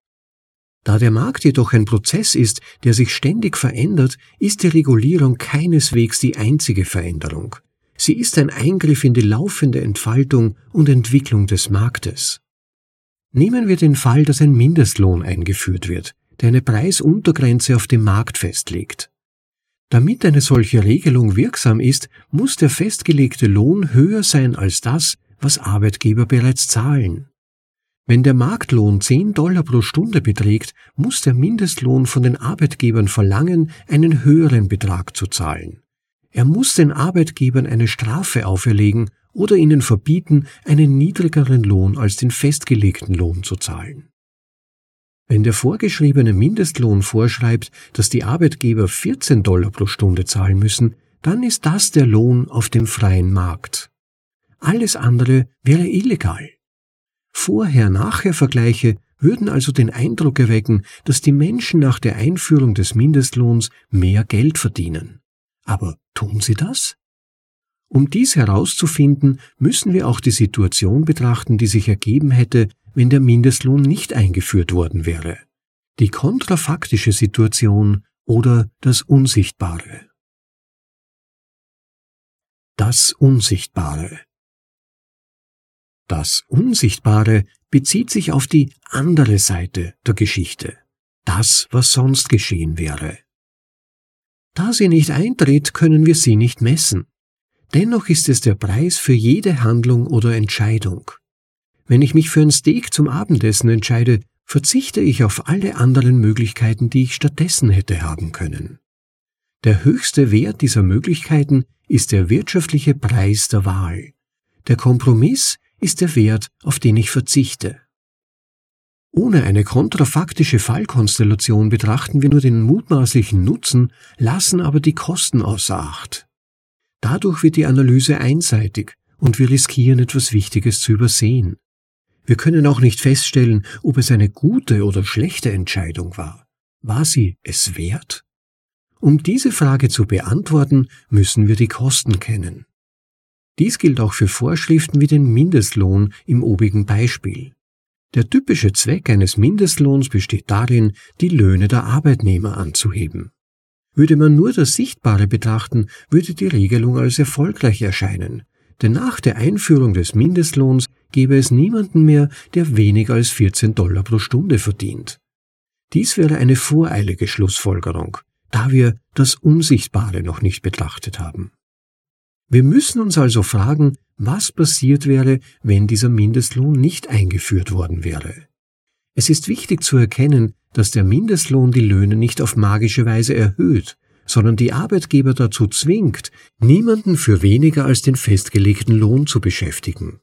Da der Markt jedoch ein Prozess ist, der sich ständig verändert, ist die Regulierung keineswegs die einzige Veränderung. Sie ist ein Eingriff in die laufende Entfaltung und Entwicklung des Marktes. Nehmen wir den Fall, dass ein Mindestlohn eingeführt wird, der eine Preisuntergrenze auf dem Markt festlegt. Damit eine solche Regelung wirksam ist, muss der festgelegte Lohn höher sein als das, was Arbeitgeber bereits zahlen. Wenn der Marktlohn 10 Dollar pro Stunde beträgt, muss der Mindestlohn von den Arbeitgebern verlangen, einen höheren Betrag zu zahlen. Er muss den Arbeitgebern eine Strafe auferlegen oder ihnen verbieten, einen niedrigeren Lohn als den festgelegten Lohn zu zahlen. Wenn der vorgeschriebene Mindestlohn vorschreibt, dass die Arbeitgeber 14 Dollar pro Stunde zahlen müssen, dann ist das der Lohn auf dem freien Markt. Alles andere wäre illegal. Vorher-Nachher-Vergleiche würden also den Eindruck erwecken, dass die Menschen nach der Einführung des Mindestlohns mehr Geld verdienen. Aber tun sie das? Um dies herauszufinden, müssen wir auch die Situation betrachten, die sich ergeben hätte, wenn der Mindestlohn nicht eingeführt worden wäre. Die kontrafaktische Situation oder das Unsichtbare. Das Unsichtbare. Das Unsichtbare bezieht sich auf die andere Seite der Geschichte, das, was sonst geschehen wäre. Da sie nicht eintritt, können wir sie nicht messen. Dennoch ist es der Preis für jede Handlung oder Entscheidung. Wenn ich mich für ein Steak zum Abendessen entscheide, verzichte ich auf alle anderen Möglichkeiten, die ich stattdessen hätte haben können. Der höchste Wert dieser Möglichkeiten ist der wirtschaftliche Preis der Wahl. Der Kompromiss ist der Wert, auf den ich verzichte. Ohne eine kontrafaktische Fallkonstellation betrachten wir nur den mutmaßlichen Nutzen, lassen aber die Kosten außer Acht. Dadurch wird die Analyse einseitig und wir riskieren etwas Wichtiges zu übersehen. Wir können auch nicht feststellen, ob es eine gute oder schlechte Entscheidung war. War sie es wert? Um diese Frage zu beantworten, müssen wir die Kosten kennen. Dies gilt auch für Vorschriften wie den Mindestlohn im obigen Beispiel. Der typische Zweck eines Mindestlohns besteht darin, die Löhne der Arbeitnehmer anzuheben. Würde man nur das Sichtbare betrachten, würde die Regelung als erfolgreich erscheinen, denn nach der Einführung des Mindestlohns gäbe es niemanden mehr, der weniger als 14 Dollar pro Stunde verdient. Dies wäre eine voreilige Schlussfolgerung, da wir das Unsichtbare noch nicht betrachtet haben. Wir müssen uns also fragen, was passiert wäre, wenn dieser Mindestlohn nicht eingeführt worden wäre. Es ist wichtig zu erkennen, dass der Mindestlohn die Löhne nicht auf magische Weise erhöht, sondern die Arbeitgeber dazu zwingt, niemanden für weniger als den festgelegten Lohn zu beschäftigen.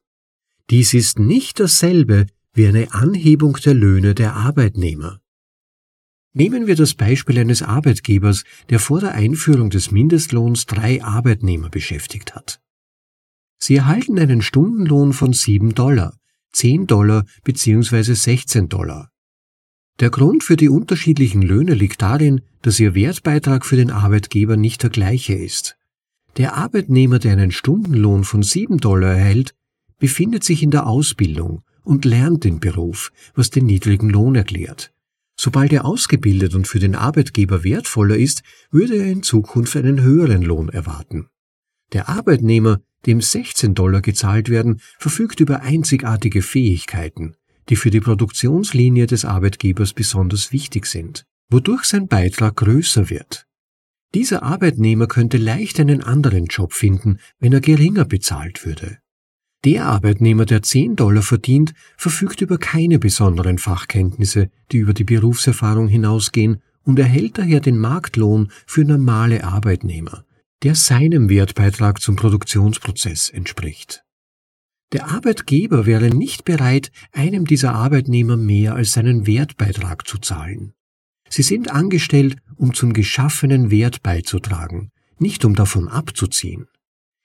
Dies ist nicht dasselbe wie eine Anhebung der Löhne der Arbeitnehmer. Nehmen wir das Beispiel eines Arbeitgebers, der vor der Einführung des Mindestlohns drei Arbeitnehmer beschäftigt hat. Sie erhalten einen Stundenlohn von 7 Dollar, 10 Dollar bzw. 16 Dollar. Der Grund für die unterschiedlichen Löhne liegt darin, dass ihr Wertbeitrag für den Arbeitgeber nicht der gleiche ist. Der Arbeitnehmer, der einen Stundenlohn von 7 Dollar erhält, befindet sich in der Ausbildung und lernt den Beruf, was den niedrigen Lohn erklärt. Sobald er ausgebildet und für den Arbeitgeber wertvoller ist, würde er in Zukunft einen höheren Lohn erwarten. Der Arbeitnehmer, dem 16 Dollar gezahlt werden, verfügt über einzigartige Fähigkeiten, die für die Produktionslinie des Arbeitgebers besonders wichtig sind, wodurch sein Beitrag größer wird. Dieser Arbeitnehmer könnte leicht einen anderen Job finden, wenn er geringer bezahlt würde. Der Arbeitnehmer, der 10 Dollar verdient, verfügt über keine besonderen Fachkenntnisse, die über die Berufserfahrung hinausgehen und erhält daher den Marktlohn für normale Arbeitnehmer, der seinem Wertbeitrag zum Produktionsprozess entspricht. Der Arbeitgeber wäre nicht bereit, einem dieser Arbeitnehmer mehr als seinen Wertbeitrag zu zahlen. Sie sind angestellt, um zum geschaffenen Wert beizutragen, nicht um davon abzuziehen.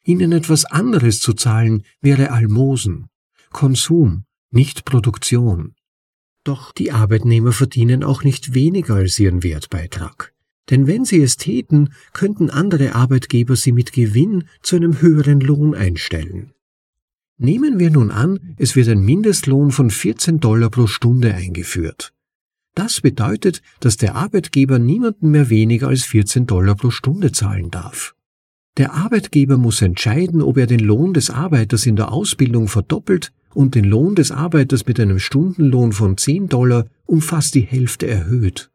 Ihnen etwas anderes zu zahlen wäre Almosen, Konsum, nicht Produktion. Doch die Arbeitnehmer verdienen auch nicht weniger als ihren Wertbeitrag. Denn wenn sie es täten, könnten andere Arbeitgeber sie mit Gewinn zu einem höheren Lohn einstellen. Nehmen wir nun an, es wird ein Mindestlohn von 14 Dollar pro Stunde eingeführt. Das bedeutet, dass der Arbeitgeber niemanden mehr weniger als 14 Dollar pro Stunde zahlen darf. Der Arbeitgeber muss entscheiden, ob er den Lohn des Arbeiters in der Ausbildung verdoppelt und den Lohn des Arbeiters mit einem Stundenlohn von 10 Dollar um fast die Hälfte erhöht.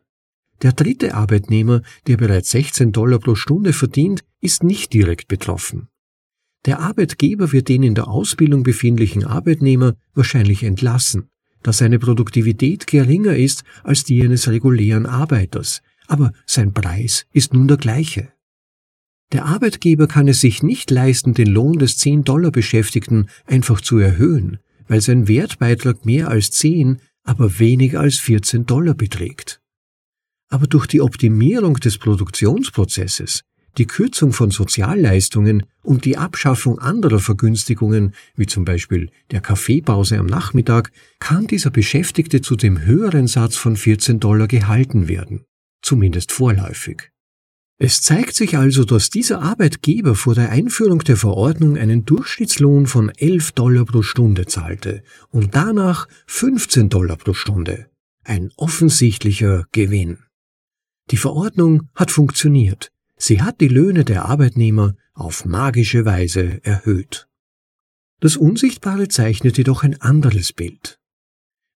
Der dritte Arbeitnehmer, der bereits 16 Dollar pro Stunde verdient, ist nicht direkt betroffen. Der Arbeitgeber wird den in der Ausbildung befindlichen Arbeitnehmer wahrscheinlich entlassen, da seine Produktivität geringer ist als die eines regulären Arbeiters, aber sein Preis ist nun der gleiche. Der Arbeitgeber kann es sich nicht leisten, den Lohn des 10-Dollar-Beschäftigten einfach zu erhöhen, weil sein Wertbeitrag mehr als 10, aber weniger als 14 Dollar beträgt. Aber durch die Optimierung des Produktionsprozesses, die Kürzung von Sozialleistungen und die Abschaffung anderer Vergünstigungen, wie zum Beispiel der Kaffeepause am Nachmittag, kann dieser Beschäftigte zu dem höheren Satz von 14 Dollar gehalten werden, zumindest vorläufig. Es zeigt sich also, dass dieser Arbeitgeber vor der Einführung der Verordnung einen Durchschnittslohn von 11 Dollar pro Stunde zahlte und danach 15 Dollar pro Stunde. Ein offensichtlicher Gewinn. Die Verordnung hat funktioniert. Sie hat die Löhne der Arbeitnehmer auf magische Weise erhöht. Das Unsichtbare zeichnet jedoch ein anderes Bild.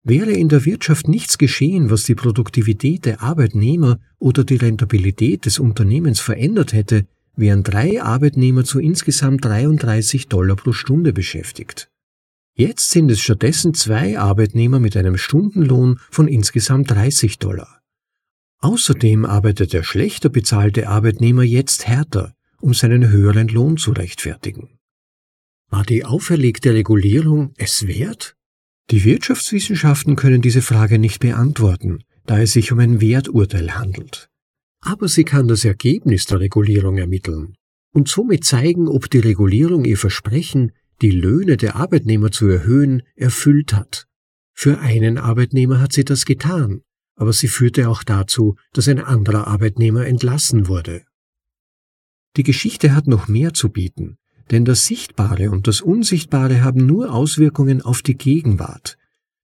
Wäre in der Wirtschaft nichts geschehen, was die Produktivität der Arbeitnehmer oder die Rentabilität des Unternehmens verändert hätte, wären drei Arbeitnehmer zu insgesamt 33 Dollar pro Stunde beschäftigt. Jetzt sind es stattdessen zwei Arbeitnehmer mit einem Stundenlohn von insgesamt 30 Dollar. Außerdem arbeitet der schlechter bezahlte Arbeitnehmer jetzt härter, um seinen höheren Lohn zu rechtfertigen. War die auferlegte Regulierung es wert? Die Wirtschaftswissenschaften können diese Frage nicht beantworten, da es sich um ein Werturteil handelt. Aber sie kann das Ergebnis der Regulierung ermitteln und somit zeigen, ob die Regulierung ihr Versprechen, die Löhne der Arbeitnehmer zu erhöhen, erfüllt hat. Für einen Arbeitnehmer hat sie das getan, aber sie führte auch dazu, dass ein anderer Arbeitnehmer entlassen wurde. Die Geschichte hat noch mehr zu bieten, denn das Sichtbare und das Unsichtbare haben nur Auswirkungen auf die Gegenwart.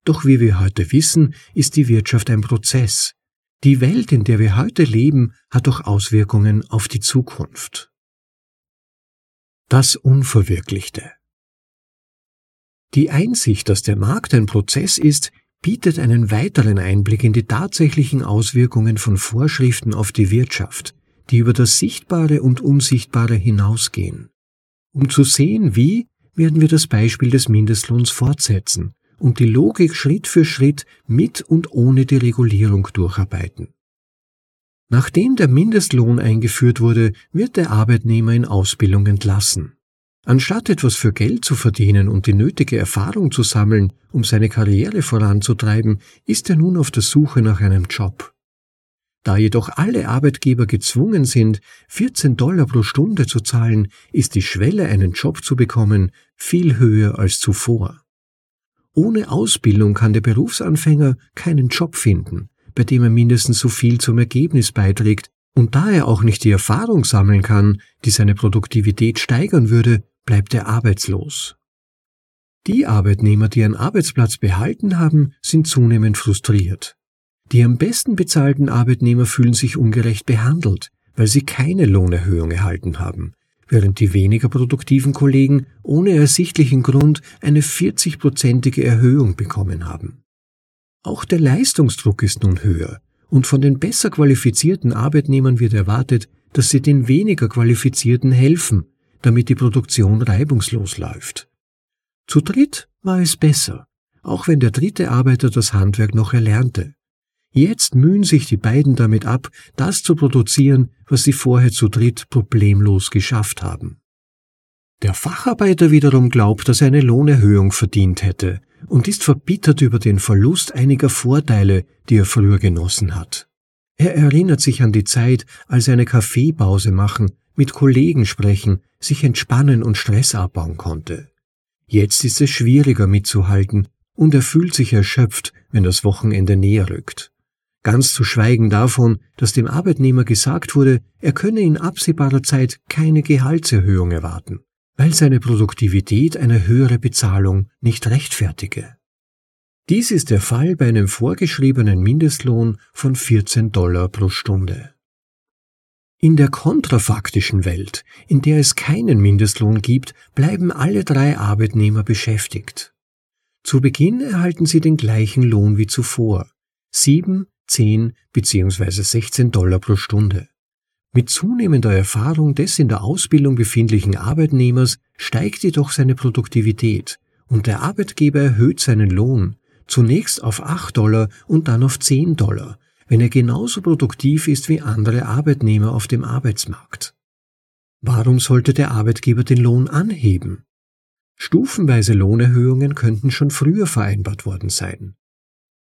Doch wie wir heute wissen, ist die Wirtschaft ein Prozess. Die Welt, in der wir heute leben, hat auch Auswirkungen auf die Zukunft. Das Unverwirklichte Die Einsicht, dass der Markt ein Prozess ist, bietet einen weiteren Einblick in die tatsächlichen Auswirkungen von Vorschriften auf die Wirtschaft, die über das Sichtbare und Unsichtbare hinausgehen. Um zu sehen, wie, werden wir das Beispiel des Mindestlohns fortsetzen und die Logik Schritt für Schritt mit und ohne die Regulierung durcharbeiten. Nachdem der Mindestlohn eingeführt wurde, wird der Arbeitnehmer in Ausbildung entlassen. Anstatt etwas für Geld zu verdienen und die nötige Erfahrung zu sammeln, um seine Karriere voranzutreiben, ist er nun auf der Suche nach einem Job. Da jedoch alle Arbeitgeber gezwungen sind, 14 Dollar pro Stunde zu zahlen, ist die Schwelle, einen Job zu bekommen, viel höher als zuvor. Ohne Ausbildung kann der Berufsanfänger keinen Job finden, bei dem er mindestens so viel zum Ergebnis beiträgt, und da er auch nicht die Erfahrung sammeln kann, die seine Produktivität steigern würde, bleibt er arbeitslos. Die Arbeitnehmer, die ihren Arbeitsplatz behalten haben, sind zunehmend frustriert. Die am besten bezahlten Arbeitnehmer fühlen sich ungerecht behandelt, weil sie keine Lohnerhöhung erhalten haben, während die weniger produktiven Kollegen ohne ersichtlichen Grund eine 40-prozentige Erhöhung bekommen haben. Auch der Leistungsdruck ist nun höher, und von den besser qualifizierten Arbeitnehmern wird erwartet, dass sie den weniger qualifizierten helfen, damit die Produktion reibungslos läuft. Zu dritt war es besser, auch wenn der dritte Arbeiter das Handwerk noch erlernte. Jetzt mühen sich die beiden damit ab, das zu produzieren, was sie vorher zu dritt problemlos geschafft haben. Der Facharbeiter wiederum glaubt, dass er eine Lohnerhöhung verdient hätte und ist verbittert über den Verlust einiger Vorteile, die er früher genossen hat. Er erinnert sich an die Zeit, als er eine Kaffeepause machen mit Kollegen sprechen, sich entspannen und Stress abbauen konnte. Jetzt ist es schwieriger mitzuhalten und er fühlt sich erschöpft, wenn das Wochenende näher rückt. Ganz zu schweigen davon, dass dem Arbeitnehmer gesagt wurde, er könne in absehbarer Zeit keine Gehaltserhöhung erwarten, weil seine Produktivität eine höhere Bezahlung nicht rechtfertige. Dies ist der Fall bei einem vorgeschriebenen Mindestlohn von 14 Dollar pro Stunde. In der kontrafaktischen Welt, in der es keinen Mindestlohn gibt, bleiben alle drei Arbeitnehmer beschäftigt. Zu Beginn erhalten sie den gleichen Lohn wie zuvor, 7, 10 bzw. 16 Dollar pro Stunde. Mit zunehmender Erfahrung des in der Ausbildung befindlichen Arbeitnehmers steigt jedoch seine Produktivität und der Arbeitgeber erhöht seinen Lohn, zunächst auf 8 Dollar und dann auf 10 Dollar, wenn er genauso produktiv ist wie andere Arbeitnehmer auf dem Arbeitsmarkt. Warum sollte der Arbeitgeber den Lohn anheben? Stufenweise Lohnerhöhungen könnten schon früher vereinbart worden sein.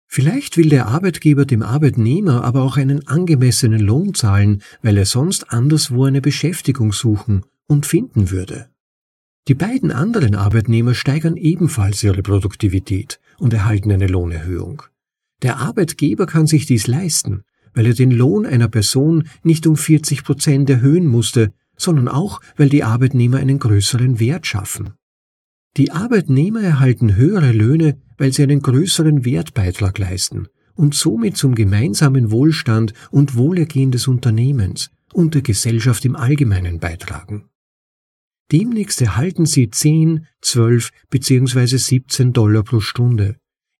Vielleicht will der Arbeitgeber dem Arbeitnehmer aber auch einen angemessenen Lohn zahlen, weil er sonst anderswo eine Beschäftigung suchen und finden würde. Die beiden anderen Arbeitnehmer steigern ebenfalls ihre Produktivität und erhalten eine Lohnerhöhung. Der Arbeitgeber kann sich dies leisten, weil er den Lohn einer Person nicht um 40 Prozent erhöhen musste, sondern auch, weil die Arbeitnehmer einen größeren Wert schaffen. Die Arbeitnehmer erhalten höhere Löhne, weil sie einen größeren Wertbeitrag leisten und somit zum gemeinsamen Wohlstand und Wohlergehen des Unternehmens und der Gesellschaft im Allgemeinen beitragen. Demnächst erhalten sie 10, 12 bzw. 17 Dollar pro Stunde,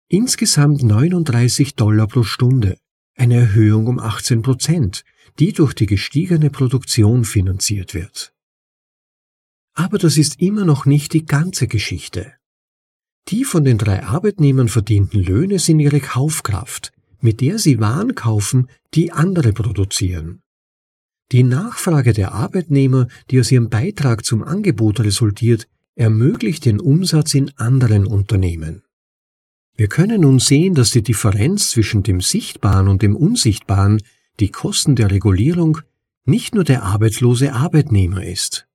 Insgesamt 39 Dollar pro Stunde, eine Erhöhung um 18 Prozent, die durch die gestiegene Produktion finanziert wird. Aber das ist immer noch nicht die ganze Geschichte. Die von den drei Arbeitnehmern verdienten Löhne sind ihre Kaufkraft, mit der sie Waren kaufen, die andere produzieren. Die Nachfrage der Arbeitnehmer, die aus ihrem Beitrag zum Angebot resultiert, ermöglicht den Umsatz in anderen Unternehmen. Wir können nun sehen, dass die Differenz zwischen dem Sichtbaren und dem Unsichtbaren, die Kosten der Regulierung, nicht nur der arbeitslose Arbeitnehmer ist.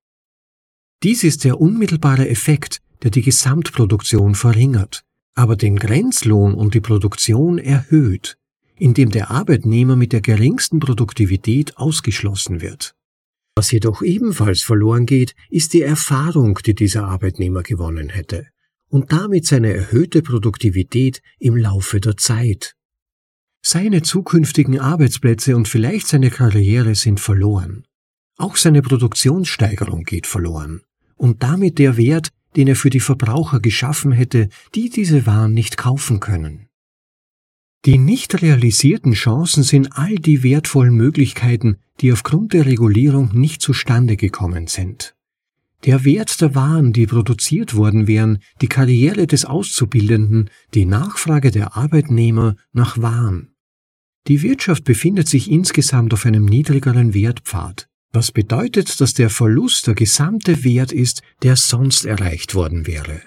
Dies ist der unmittelbare Effekt, der die Gesamtproduktion verringert, aber den Grenzlohn und die Produktion erhöht, in dem der Arbeitnehmer mit der geringsten Produktivität ausgeschlossen wird. Was jedoch ebenfalls verloren geht, ist die Erfahrung, die dieser Arbeitnehmer gewonnen hätte, und damit seine erhöhte Produktivität im Laufe der Zeit. Seine zukünftigen Arbeitsplätze und vielleicht seine Karriere sind verloren. Auch seine Produktionssteigerung geht verloren und damit der Wert, den er für die Verbraucher geschaffen hätte, die diese Waren nicht kaufen können. Die nicht realisierten Chancen sind all die wertvollen Möglichkeiten, die aufgrund der Regulierung nicht zustande gekommen sind. Der Wert der Waren, die produziert worden wären, die Karriere des Auszubildenden, die Nachfrage der Arbeitnehmer nach Waren. Die Wirtschaft befindet sich insgesamt auf einem niedrigeren Wertpfad, was bedeutet, dass der Verlust der gesamte Wert ist, der sonst erreicht worden wäre.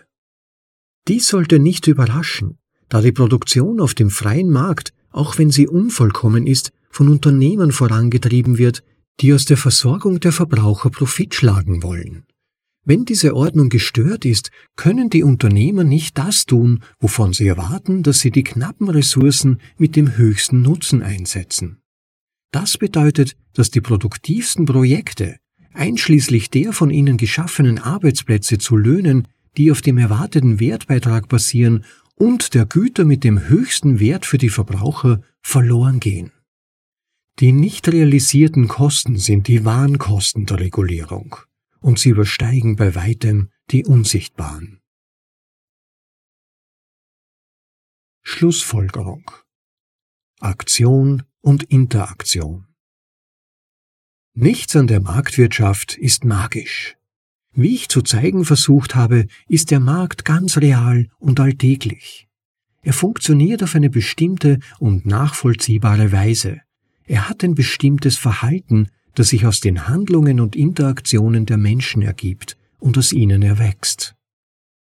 Dies sollte nicht überraschen, da die Produktion auf dem freien Markt, auch wenn sie unvollkommen ist, von Unternehmen vorangetrieben wird, die aus der Versorgung der Verbraucher Profit schlagen wollen. Wenn diese Ordnung gestört ist, können die Unternehmer nicht das tun, wovon sie erwarten, dass sie die knappen Ressourcen mit dem höchsten Nutzen einsetzen. Das bedeutet, dass die produktivsten Projekte, einschließlich der von ihnen geschaffenen Arbeitsplätze zu Löhnen, die auf dem erwarteten Wertbeitrag basieren und der Güter mit dem höchsten Wert für die Verbraucher verloren gehen. Die nicht realisierten Kosten sind die Warenkosten der Regulierung und sie übersteigen bei weitem die unsichtbaren. Schlussfolgerung Aktion und Interaktion Nichts an der Marktwirtschaft ist magisch. Wie ich zu zeigen versucht habe, ist der Markt ganz real und alltäglich. Er funktioniert auf eine bestimmte und nachvollziehbare Weise. Er hat ein bestimmtes Verhalten, das sich aus den Handlungen und Interaktionen der Menschen ergibt und aus ihnen erwächst.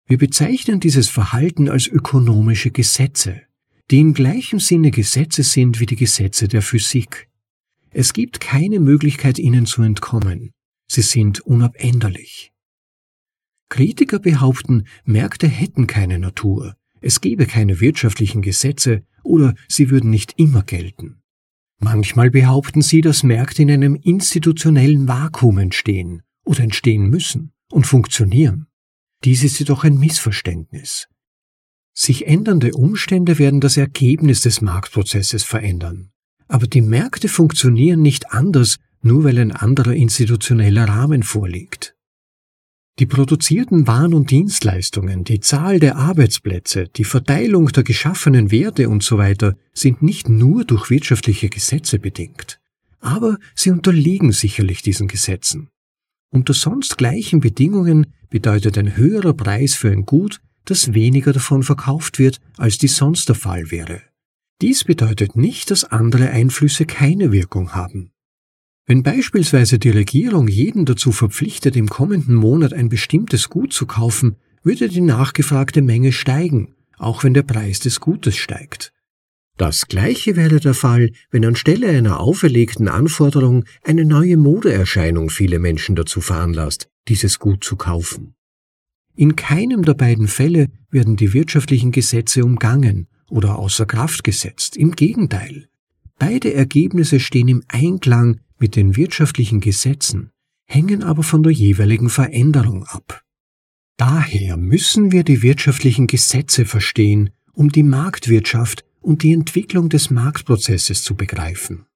Wir bezeichnen dieses Verhalten als ökonomische Gesetze, die in gleichem Sinne Gesetze sind wie die Gesetze der Physik. Es gibt keine Möglichkeit, ihnen zu entkommen. Sie sind unabänderlich. Kritiker behaupten, Märkte hätten keine Natur, es gebe keine wirtschaftlichen Gesetze oder sie würden nicht immer gelten. Manchmal behaupten sie, dass Märkte in einem institutionellen Vakuum entstehen oder entstehen müssen und funktionieren. Dies ist jedoch ein Missverständnis. Sich ändernde Umstände werden das Ergebnis des Marktprozesses verändern. Aber die Märkte funktionieren nicht anders, nur weil ein anderer institutioneller Rahmen vorliegt. Die produzierten Waren und Dienstleistungen, die Zahl der Arbeitsplätze, die Verteilung der geschaffenen Werte usw. So sind nicht nur durch wirtschaftliche Gesetze bedingt, aber sie unterliegen sicherlich diesen Gesetzen. Unter sonst gleichen Bedingungen bedeutet ein höherer Preis für ein Gut, dass weniger davon verkauft wird, als dies sonst der Fall wäre. Dies bedeutet nicht, dass andere Einflüsse keine Wirkung haben. Wenn beispielsweise die Regierung jeden dazu verpflichtet, im kommenden Monat ein bestimmtes Gut zu kaufen, würde die nachgefragte Menge steigen, auch wenn der Preis des Gutes steigt. Das gleiche wäre der Fall, wenn anstelle einer auferlegten Anforderung eine neue Modeerscheinung viele Menschen dazu veranlasst, dieses Gut zu kaufen. In keinem der beiden Fälle werden die wirtschaftlichen Gesetze umgangen oder außer Kraft gesetzt, im Gegenteil. Beide Ergebnisse stehen im Einklang mit den wirtschaftlichen Gesetzen, hängen aber von der jeweiligen Veränderung ab. Daher müssen wir die wirtschaftlichen Gesetze verstehen, um die Marktwirtschaft und die Entwicklung des Marktprozesses zu begreifen.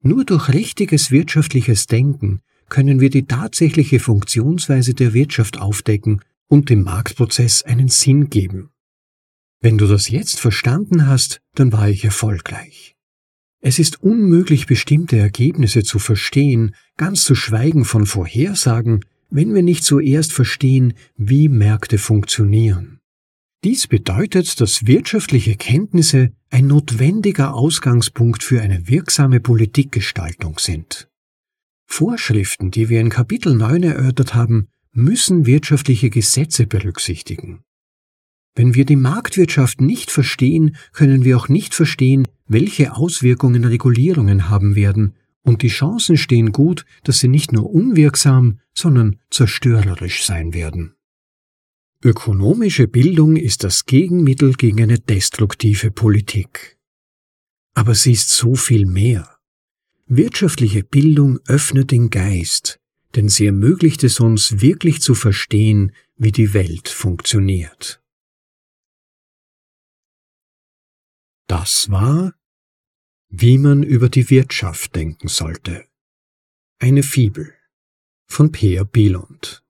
Nur durch richtiges wirtschaftliches Denken können wir die tatsächliche Funktionsweise der Wirtschaft aufdecken und dem Marktprozess einen Sinn geben. Wenn du das jetzt verstanden hast, dann war ich erfolgreich. Es ist unmöglich, bestimmte Ergebnisse zu verstehen, ganz zu schweigen von Vorhersagen, wenn wir nicht zuerst verstehen, wie Märkte funktionieren. Dies bedeutet, dass wirtschaftliche Kenntnisse ein notwendiger Ausgangspunkt für eine wirksame Politikgestaltung sind. Vorschriften, die wir in Kapitel 9 erörtert haben, müssen wirtschaftliche Gesetze berücksichtigen. Wenn wir die Marktwirtschaft nicht verstehen, können wir auch nicht verstehen, welche Auswirkungen Regulierungen haben werden, und die Chancen stehen gut, dass sie nicht nur unwirksam, sondern zerstörerisch sein werden. Ökonomische Bildung ist das Gegenmittel gegen eine destruktive Politik. Aber sie ist so viel mehr. Wirtschaftliche Bildung öffnet den Geist, denn sie ermöglicht es uns wirklich zu verstehen, wie die Welt funktioniert. Das war, wie man über die Wirtschaft denken sollte. Eine Fibel von Peer Bielund.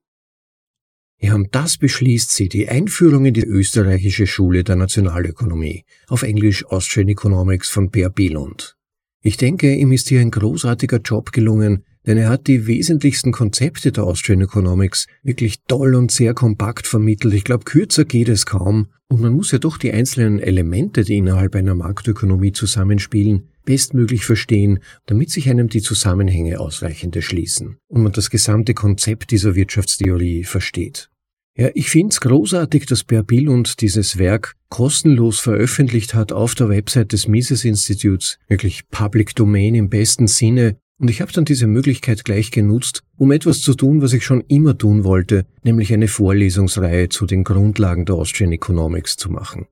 Ja, und das beschließt sie, die Einführung in die österreichische Schule der Nationalökonomie, auf Englisch Austrian Economics von Peer Bielund. Ich denke, ihm ist hier ein großartiger Job gelungen, denn er hat die wesentlichsten Konzepte der Austrian Economics wirklich toll und sehr kompakt vermittelt. Ich glaube, kürzer geht es kaum. Und man muss ja doch die einzelnen Elemente, die innerhalb einer Marktökonomie zusammenspielen, bestmöglich verstehen, damit sich einem die Zusammenhänge ausreichend erschließen und man das gesamte Konzept dieser Wirtschaftstheorie versteht. Ja, ich finde es großartig, dass Per Billund dieses Werk kostenlos veröffentlicht hat auf der Website des Mises Instituts, wirklich Public Domain im besten Sinne, und ich habe dann diese Möglichkeit gleich genutzt, um etwas zu tun, was ich schon immer tun wollte, nämlich eine Vorlesungsreihe zu den Grundlagen der Austrian Economics zu machen.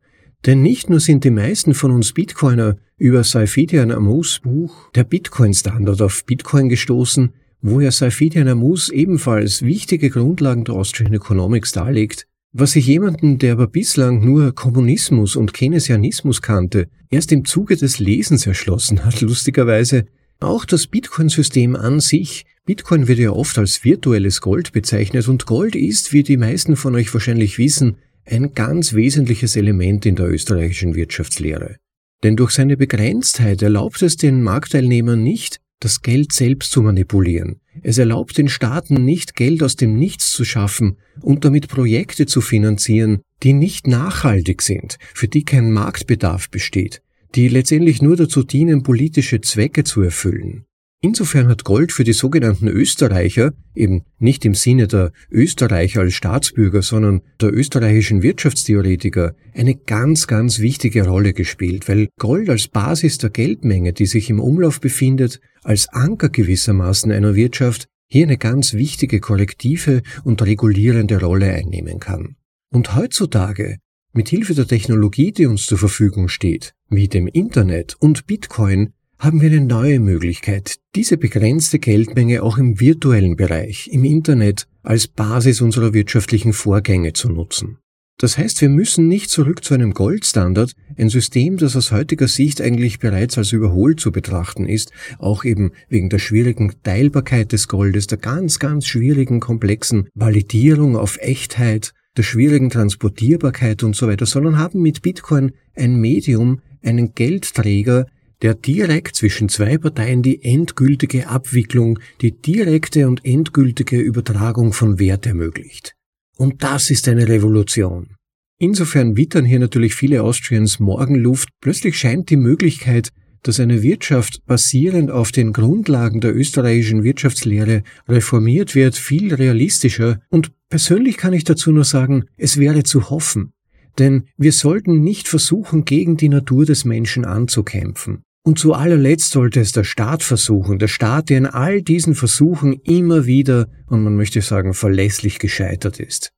Denn nicht nur sind die meisten von uns Bitcoiner über Saifidian Amus Buch Der Bitcoin-Standard auf Bitcoin gestoßen, wo ja Saifidian Amus ebenfalls wichtige Grundlagen der Austrian Economics darlegt, was ich jemanden, der aber bislang nur Kommunismus und Keynesianismus kannte, erst im Zuge des Lesens erschlossen hat, lustigerweise, auch das Bitcoin-System an sich, Bitcoin wird ja oft als virtuelles Gold bezeichnet und Gold ist, wie die meisten von euch wahrscheinlich wissen, ein ganz wesentliches Element in der österreichischen Wirtschaftslehre. Denn durch seine Begrenztheit erlaubt es den Marktteilnehmern nicht, das Geld selbst zu manipulieren. Es erlaubt den Staaten nicht, Geld aus dem Nichts zu schaffen und damit Projekte zu finanzieren, die nicht nachhaltig sind, für die kein Marktbedarf besteht, die letztendlich nur dazu dienen, politische Zwecke zu erfüllen. Insofern hat Gold für die sogenannten Österreicher, eben nicht im Sinne der Österreicher als Staatsbürger, sondern der österreichischen Wirtschaftstheoretiker, eine ganz, ganz wichtige Rolle gespielt, weil Gold als Basis der Geldmenge, die sich im Umlauf befindet, als Anker gewissermaßen einer Wirtschaft, hier eine ganz wichtige korrektive und regulierende Rolle einnehmen kann. Und heutzutage mit Hilfe der Technologie, die uns zur Verfügung steht, wie dem Internet und Bitcoin, haben wir eine neue Möglichkeit, diese begrenzte Geldmenge auch im virtuellen Bereich, im Internet, als Basis unserer wirtschaftlichen Vorgänge zu nutzen. Das heißt, wir müssen nicht zurück zu einem Goldstandard, ein System, das aus heutiger Sicht eigentlich bereits als überholt zu betrachten ist, auch eben wegen der schwierigen Teilbarkeit des Goldes, der ganz, ganz schwierigen, komplexen Validierung auf Echtheit, der schwierigen Transportierbarkeit und so weiter, sondern haben mit Bitcoin ein Medium, einen Geldträger, der direkt zwischen zwei Parteien die endgültige Abwicklung, die direkte und endgültige Übertragung von Wert ermöglicht. Und das ist eine Revolution. Insofern wittern hier natürlich viele Austrians Morgenluft. Plötzlich scheint die Möglichkeit, dass eine Wirtschaft basierend auf den Grundlagen der österreichischen Wirtschaftslehre reformiert wird, viel realistischer und persönlich kann ich dazu nur sagen, es wäre zu hoffen. Denn wir sollten nicht versuchen, gegen die Natur des Menschen anzukämpfen. Und zu allerletzt sollte es der Staat versuchen, der Staat, der in all diesen Versuchen immer wieder, und man möchte sagen, verlässlich gescheitert ist.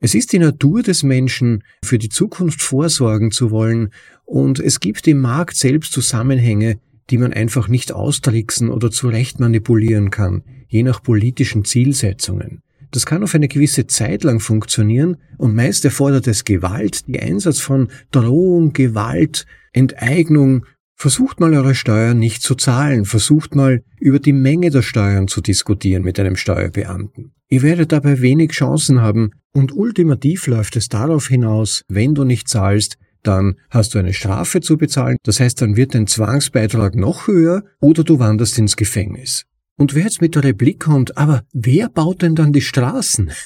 Es ist die Natur des Menschen, für die Zukunft vorsorgen zu wollen, und es gibt im Markt selbst Zusammenhänge, die man einfach nicht austricksen oder zurecht manipulieren kann, je nach politischen Zielsetzungen. Das kann auf eine gewisse Zeit lang funktionieren und meist erfordert es Gewalt, die Einsatz von Drohung, Gewalt, Enteignung. Versucht mal eure Steuern nicht zu zahlen, versucht mal über die Menge der Steuern zu diskutieren mit einem Steuerbeamten. Ihr werdet dabei wenig Chancen haben und ultimativ läuft es darauf hinaus, wenn du nicht zahlst, dann hast du eine Strafe zu bezahlen, das heißt, dann wird dein Zwangsbeitrag noch höher oder du wanderst ins Gefängnis. Und wer jetzt mit der Replik kommt, aber wer baut denn dann die Straßen?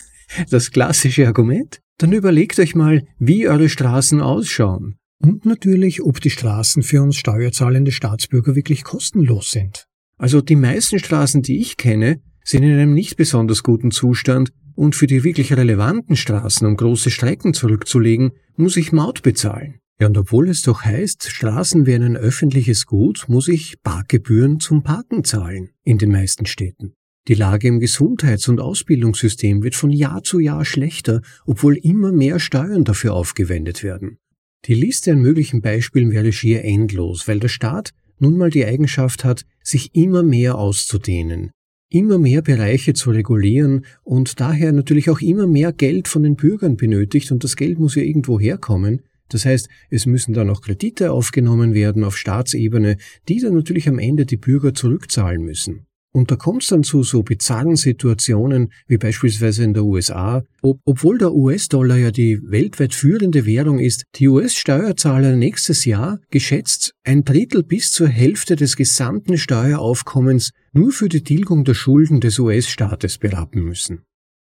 Das klassische Argument? Dann überlegt euch mal, wie eure Straßen ausschauen. Und natürlich, ob die Straßen für uns steuerzahlende Staatsbürger wirklich kostenlos sind. Also die meisten Straßen, die ich kenne, sind in einem nicht besonders guten Zustand und für die wirklich relevanten Straßen, um große Strecken zurückzulegen, muss ich Maut bezahlen. Ja, und obwohl es doch heißt, Straßen wären ein öffentliches Gut, muss ich Parkgebühren zum Parken zahlen in den meisten Städten. Die Lage im Gesundheits- und Ausbildungssystem wird von Jahr zu Jahr schlechter, obwohl immer mehr Steuern dafür aufgewendet werden. Die Liste an möglichen Beispielen wäre schier endlos, weil der Staat nun mal die Eigenschaft hat, sich immer mehr auszudehnen, immer mehr Bereiche zu regulieren und daher natürlich auch immer mehr Geld von den Bürgern benötigt und das Geld muss ja irgendwo herkommen. Das heißt, es müssen dann auch Kredite aufgenommen werden auf Staatsebene, die dann natürlich am Ende die Bürger zurückzahlen müssen. Und da kommt es dann zu so bizarren Situationen wie beispielsweise in der USA, ob, obwohl der US-Dollar ja die weltweit führende Währung ist, die US-Steuerzahler nächstes Jahr geschätzt ein Drittel bis zur Hälfte des gesamten Steueraufkommens nur für die Tilgung der Schulden des US-Staates berappen müssen.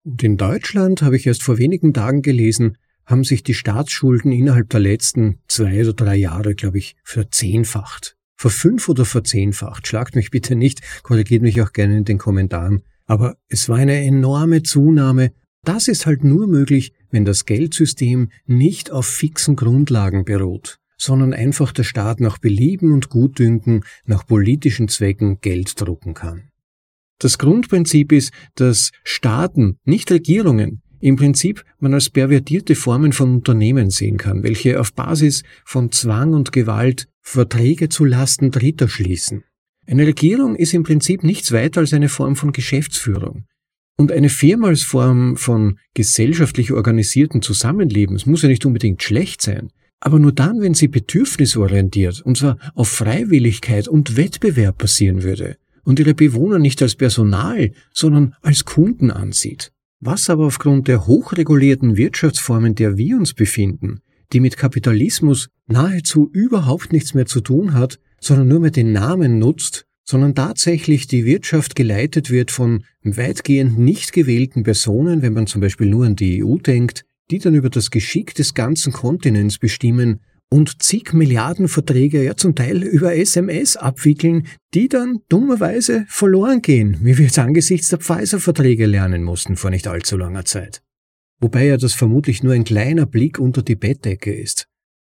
Und in Deutschland, habe ich erst vor wenigen Tagen gelesen, haben sich die Staatsschulden innerhalb der letzten zwei oder drei Jahre, glaube ich, verzehnfacht verfünf- oder verzehnfacht. Schlagt mich bitte nicht, korrigiert mich auch gerne in den Kommentaren. Aber es war eine enorme Zunahme. Das ist halt nur möglich, wenn das Geldsystem nicht auf fixen Grundlagen beruht, sondern einfach der Staat nach Belieben und Gutdünken nach politischen Zwecken Geld drucken kann. Das Grundprinzip ist, dass Staaten, nicht Regierungen, im Prinzip man als pervertierte Formen von Unternehmen sehen kann, welche auf Basis von Zwang und Gewalt Verträge zu Lasten Dritter schließen. Eine Regierung ist im Prinzip nichts weiter als eine Form von Geschäftsführung. Und eine Firma als Form von gesellschaftlich organisierten Zusammenlebens muss ja nicht unbedingt schlecht sein, aber nur dann, wenn sie bedürfnisorientiert, und zwar auf Freiwilligkeit und Wettbewerb passieren würde und ihre Bewohner nicht als Personal, sondern als Kunden ansieht. Was aber aufgrund der hochregulierten Wirtschaftsformen, der wir uns befinden, die mit Kapitalismus nahezu überhaupt nichts mehr zu tun hat, sondern nur mehr den Namen nutzt, sondern tatsächlich die Wirtschaft geleitet wird von weitgehend nicht gewählten Personen, wenn man zum Beispiel nur an die EU denkt, die dann über das Geschick des ganzen Kontinents bestimmen und zig Milliarden Verträge ja zum Teil über SMS abwickeln, die dann dummerweise verloren gehen, wie wir jetzt angesichts der Pfizer-Verträge lernen mussten vor nicht allzu langer Zeit. Wobei ja das vermutlich nur ein kleiner Blick unter die Bettdecke ist.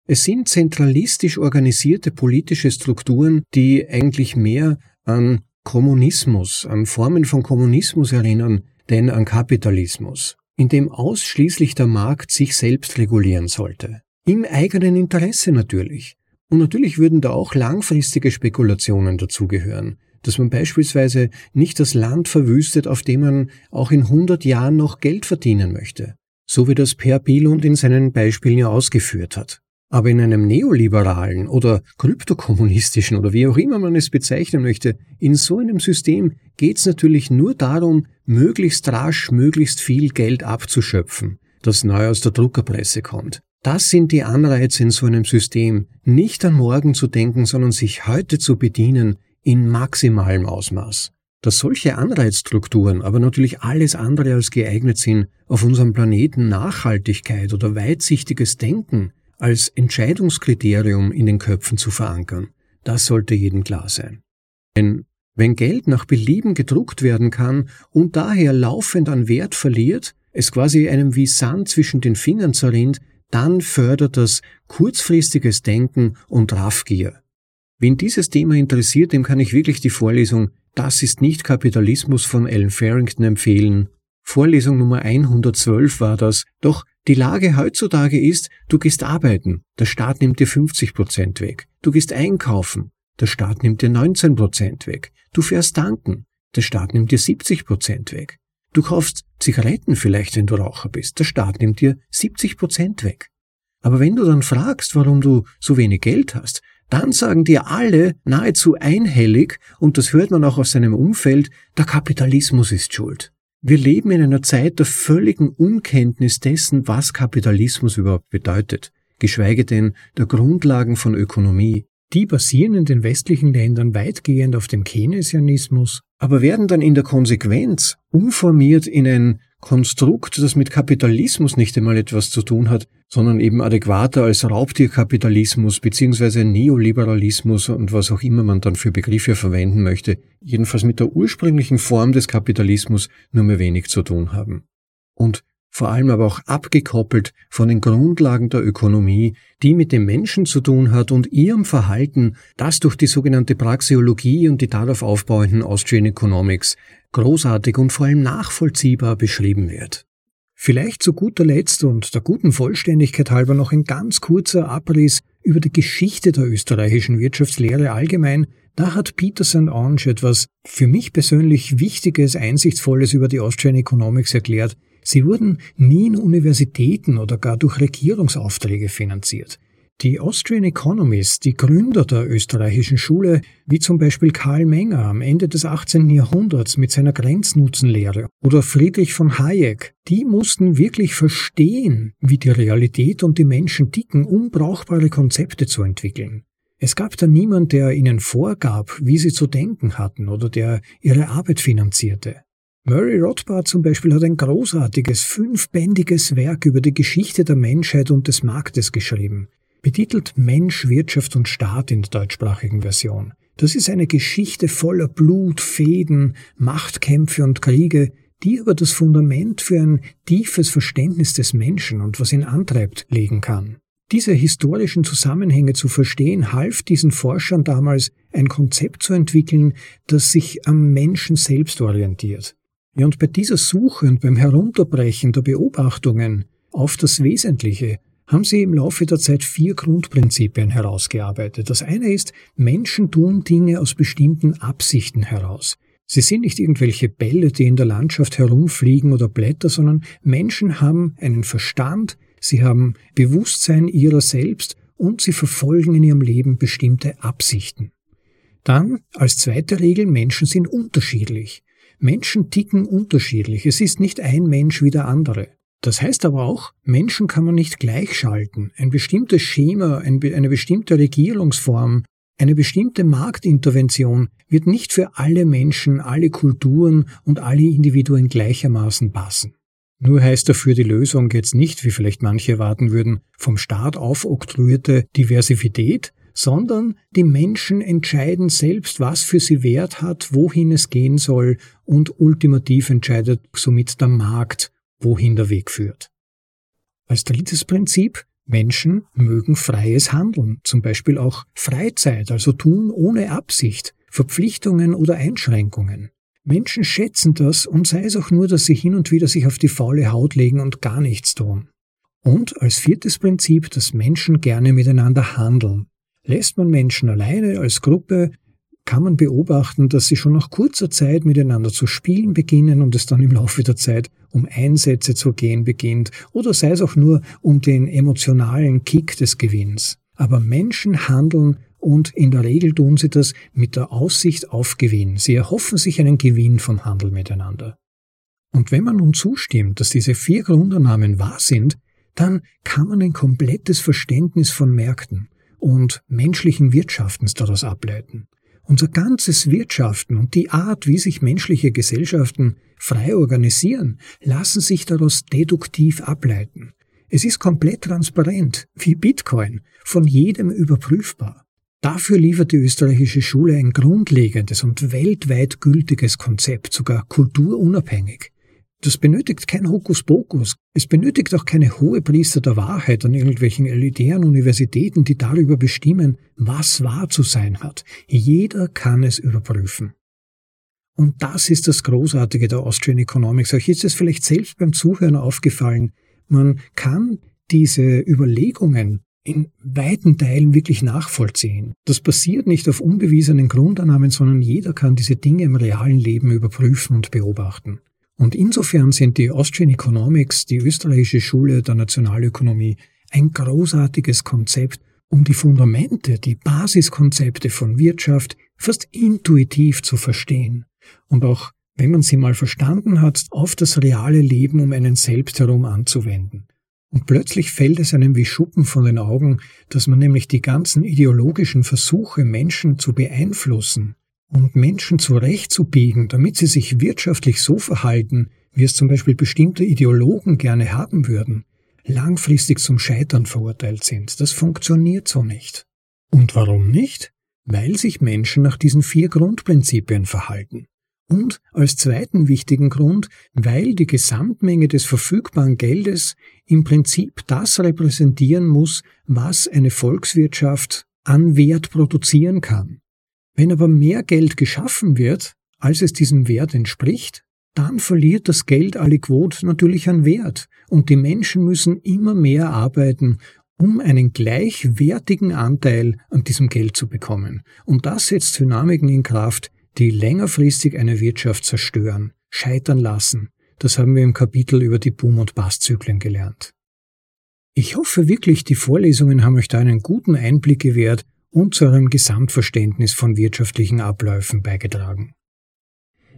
Es sind zentralistisch organisierte politische Strukturen, die eigentlich mehr an Kommunismus, an Formen von Kommunismus erinnern, denn an Kapitalismus, in dem ausschließlich der Markt sich selbst regulieren sollte. Im eigenen Interesse natürlich. Und natürlich würden da auch langfristige Spekulationen dazugehören, dass man beispielsweise nicht das Land verwüstet, auf dem man auch in 100 Jahren noch Geld verdienen möchte, so wie das Per Bilund in seinen Beispielen ja ausgeführt hat. Aber in einem neoliberalen oder kryptokommunistischen oder wie auch immer man es bezeichnen möchte, in so einem System geht es natürlich nur darum, möglichst rasch, möglichst viel Geld abzuschöpfen, das neu aus der Druckerpresse kommt. Das sind die Anreize in so einem System, nicht an morgen zu denken, sondern sich heute zu bedienen in maximalem Ausmaß. Dass solche Anreizstrukturen aber natürlich alles andere als geeignet sind, auf unserem Planeten Nachhaltigkeit oder weitsichtiges Denken als Entscheidungskriterium in den Köpfen zu verankern, das sollte jedem klar sein. Denn wenn Geld nach Belieben gedruckt werden kann und daher laufend an Wert verliert, es quasi einem wie Sand zwischen den Fingern zerrinnt, dann fördert das kurzfristiges Denken und Raffgier. Wen dieses Thema interessiert, dem kann ich wirklich die Vorlesung Das ist nicht Kapitalismus von Alan Farrington empfehlen. Vorlesung Nummer 112 war das. Doch die Lage heutzutage ist, du gehst arbeiten, der Staat nimmt dir 50 Prozent weg. Du gehst einkaufen, der Staat nimmt dir 19 Prozent weg. Du fährst tanken, der Staat nimmt dir 70 Prozent weg. Du kaufst Zigaretten vielleicht, wenn du Raucher bist. Der Staat nimmt dir 70 Prozent weg. Aber wenn du dann fragst, warum du so wenig Geld hast, dann sagen dir alle nahezu einhellig, und das hört man auch aus seinem Umfeld, der Kapitalismus ist schuld. Wir leben in einer Zeit der völligen Unkenntnis dessen, was Kapitalismus überhaupt bedeutet, geschweige denn der Grundlagen von Ökonomie. Die basieren in den westlichen Ländern weitgehend auf dem Keynesianismus, aber werden dann in der Konsequenz umformiert in ein Konstrukt, das mit Kapitalismus nicht einmal etwas zu tun hat, sondern eben adäquater als Raubtierkapitalismus bzw. Neoliberalismus und was auch immer man dann für Begriffe verwenden möchte, jedenfalls mit der ursprünglichen Form des Kapitalismus nur mehr wenig zu tun haben. Und vor allem aber auch abgekoppelt von den Grundlagen der Ökonomie, die mit dem Menschen zu tun hat und ihrem Verhalten, das durch die sogenannte Praxeologie und die darauf aufbauenden Austrian Economics großartig und vor allem nachvollziehbar beschrieben wird. Vielleicht zu guter Letzt und der guten Vollständigkeit halber noch ein ganz kurzer Abriss über die Geschichte der österreichischen Wirtschaftslehre allgemein. Da hat Peter St. Ange etwas für mich persönlich Wichtiges, Einsichtsvolles über die Austrian Economics erklärt. Sie wurden nie in Universitäten oder gar durch Regierungsaufträge finanziert. Die Austrian Economists, die Gründer der österreichischen Schule, wie zum Beispiel Karl Menger am Ende des 18. Jahrhunderts mit seiner Grenznutzenlehre oder Friedrich von Hayek, die mussten wirklich verstehen, wie die Realität und die Menschen ticken, um brauchbare Konzepte zu entwickeln. Es gab da niemand, der ihnen vorgab, wie sie zu denken hatten oder der ihre Arbeit finanzierte. Murray Rothbard zum Beispiel hat ein großartiges, fünfbändiges Werk über die Geschichte der Menschheit und des Marktes geschrieben betitelt Mensch, Wirtschaft und Staat in der deutschsprachigen Version. Das ist eine Geschichte voller Blut, Fäden, Machtkämpfe und Kriege, die aber das Fundament für ein tiefes Verständnis des Menschen und was ihn antreibt legen kann. Diese historischen Zusammenhänge zu verstehen, half diesen Forschern damals, ein Konzept zu entwickeln, das sich am Menschen selbst orientiert. Ja, und bei dieser Suche und beim Herunterbrechen der Beobachtungen auf das Wesentliche haben sie im Laufe der Zeit vier Grundprinzipien herausgearbeitet. Das eine ist, Menschen tun Dinge aus bestimmten Absichten heraus. Sie sind nicht irgendwelche Bälle, die in der Landschaft herumfliegen oder Blätter, sondern Menschen haben einen Verstand, sie haben Bewusstsein ihrer selbst und sie verfolgen in ihrem Leben bestimmte Absichten. Dann als zweite Regel, Menschen sind unterschiedlich. Menschen ticken unterschiedlich. Es ist nicht ein Mensch wie der andere. Das heißt aber auch, Menschen kann man nicht gleichschalten. Ein bestimmtes Schema, eine bestimmte Regierungsform, eine bestimmte Marktintervention wird nicht für alle Menschen, alle Kulturen und alle Individuen gleichermaßen passen. Nur heißt dafür die Lösung jetzt nicht, wie vielleicht manche erwarten würden, vom Staat aufoktroyierte Diversität, sondern die Menschen entscheiden selbst, was für sie Wert hat, wohin es gehen soll und ultimativ entscheidet somit der Markt, wohin der Weg führt. Als drittes Prinzip, Menschen mögen freies Handeln, zum Beispiel auch Freizeit, also tun ohne Absicht, Verpflichtungen oder Einschränkungen. Menschen schätzen das und sei es auch nur, dass sie hin und wieder sich auf die faule Haut legen und gar nichts tun. Und als viertes Prinzip, dass Menschen gerne miteinander handeln. Lässt man Menschen alleine als Gruppe, kann man beobachten, dass sie schon nach kurzer Zeit miteinander zu spielen beginnen und es dann im Laufe der Zeit um Einsätze zu gehen beginnt oder sei es auch nur um den emotionalen Kick des Gewinns. Aber Menschen handeln und in der Regel tun sie das mit der Aussicht auf Gewinn. Sie erhoffen sich einen Gewinn vom Handel miteinander. Und wenn man nun zustimmt, dass diese vier Grundannahmen wahr sind, dann kann man ein komplettes Verständnis von Märkten und menschlichen Wirtschaftens daraus ableiten. Unser ganzes Wirtschaften und die Art, wie sich menschliche Gesellschaften frei organisieren, lassen sich daraus deduktiv ableiten. Es ist komplett transparent, wie Bitcoin, von jedem überprüfbar. Dafür liefert die österreichische Schule ein grundlegendes und weltweit gültiges Konzept, sogar kulturunabhängig. Das benötigt kein Hokuspokus. Es benötigt auch keine hohe Priester der Wahrheit an irgendwelchen elitären Universitäten, die darüber bestimmen, was wahr zu sein hat. Jeder kann es überprüfen. Und das ist das Großartige der Austrian Economics. Euch ist es vielleicht selbst beim Zuhören aufgefallen. Man kann diese Überlegungen in weiten Teilen wirklich nachvollziehen. Das basiert nicht auf unbewiesenen Grundannahmen, sondern jeder kann diese Dinge im realen Leben überprüfen und beobachten. Und insofern sind die Austrian Economics, die österreichische Schule der Nationalökonomie, ein großartiges Konzept, um die Fundamente, die Basiskonzepte von Wirtschaft fast intuitiv zu verstehen und auch, wenn man sie mal verstanden hat, auf das reale Leben um einen selbst herum anzuwenden. Und plötzlich fällt es einem wie Schuppen von den Augen, dass man nämlich die ganzen ideologischen Versuche, Menschen zu beeinflussen, und Menschen zurechtzubiegen, damit sie sich wirtschaftlich so verhalten, wie es zum Beispiel bestimmte Ideologen gerne haben würden, langfristig zum Scheitern verurteilt sind. Das funktioniert so nicht. Und warum nicht? Weil sich Menschen nach diesen vier Grundprinzipien verhalten. Und als zweiten wichtigen Grund, weil die Gesamtmenge des verfügbaren Geldes im Prinzip das repräsentieren muss, was eine Volkswirtschaft an Wert produzieren kann. Wenn aber mehr Geld geschaffen wird, als es diesem Wert entspricht, dann verliert das Geld aliquot natürlich an Wert und die Menschen müssen immer mehr arbeiten, um einen gleichwertigen Anteil an diesem Geld zu bekommen. Und das setzt Dynamiken in Kraft, die längerfristig eine Wirtschaft zerstören, scheitern lassen. Das haben wir im Kapitel über die Boom- und Basszyklen gelernt. Ich hoffe wirklich, die Vorlesungen haben euch da einen guten Einblick gewährt und zu eurem Gesamtverständnis von wirtschaftlichen Abläufen beigetragen.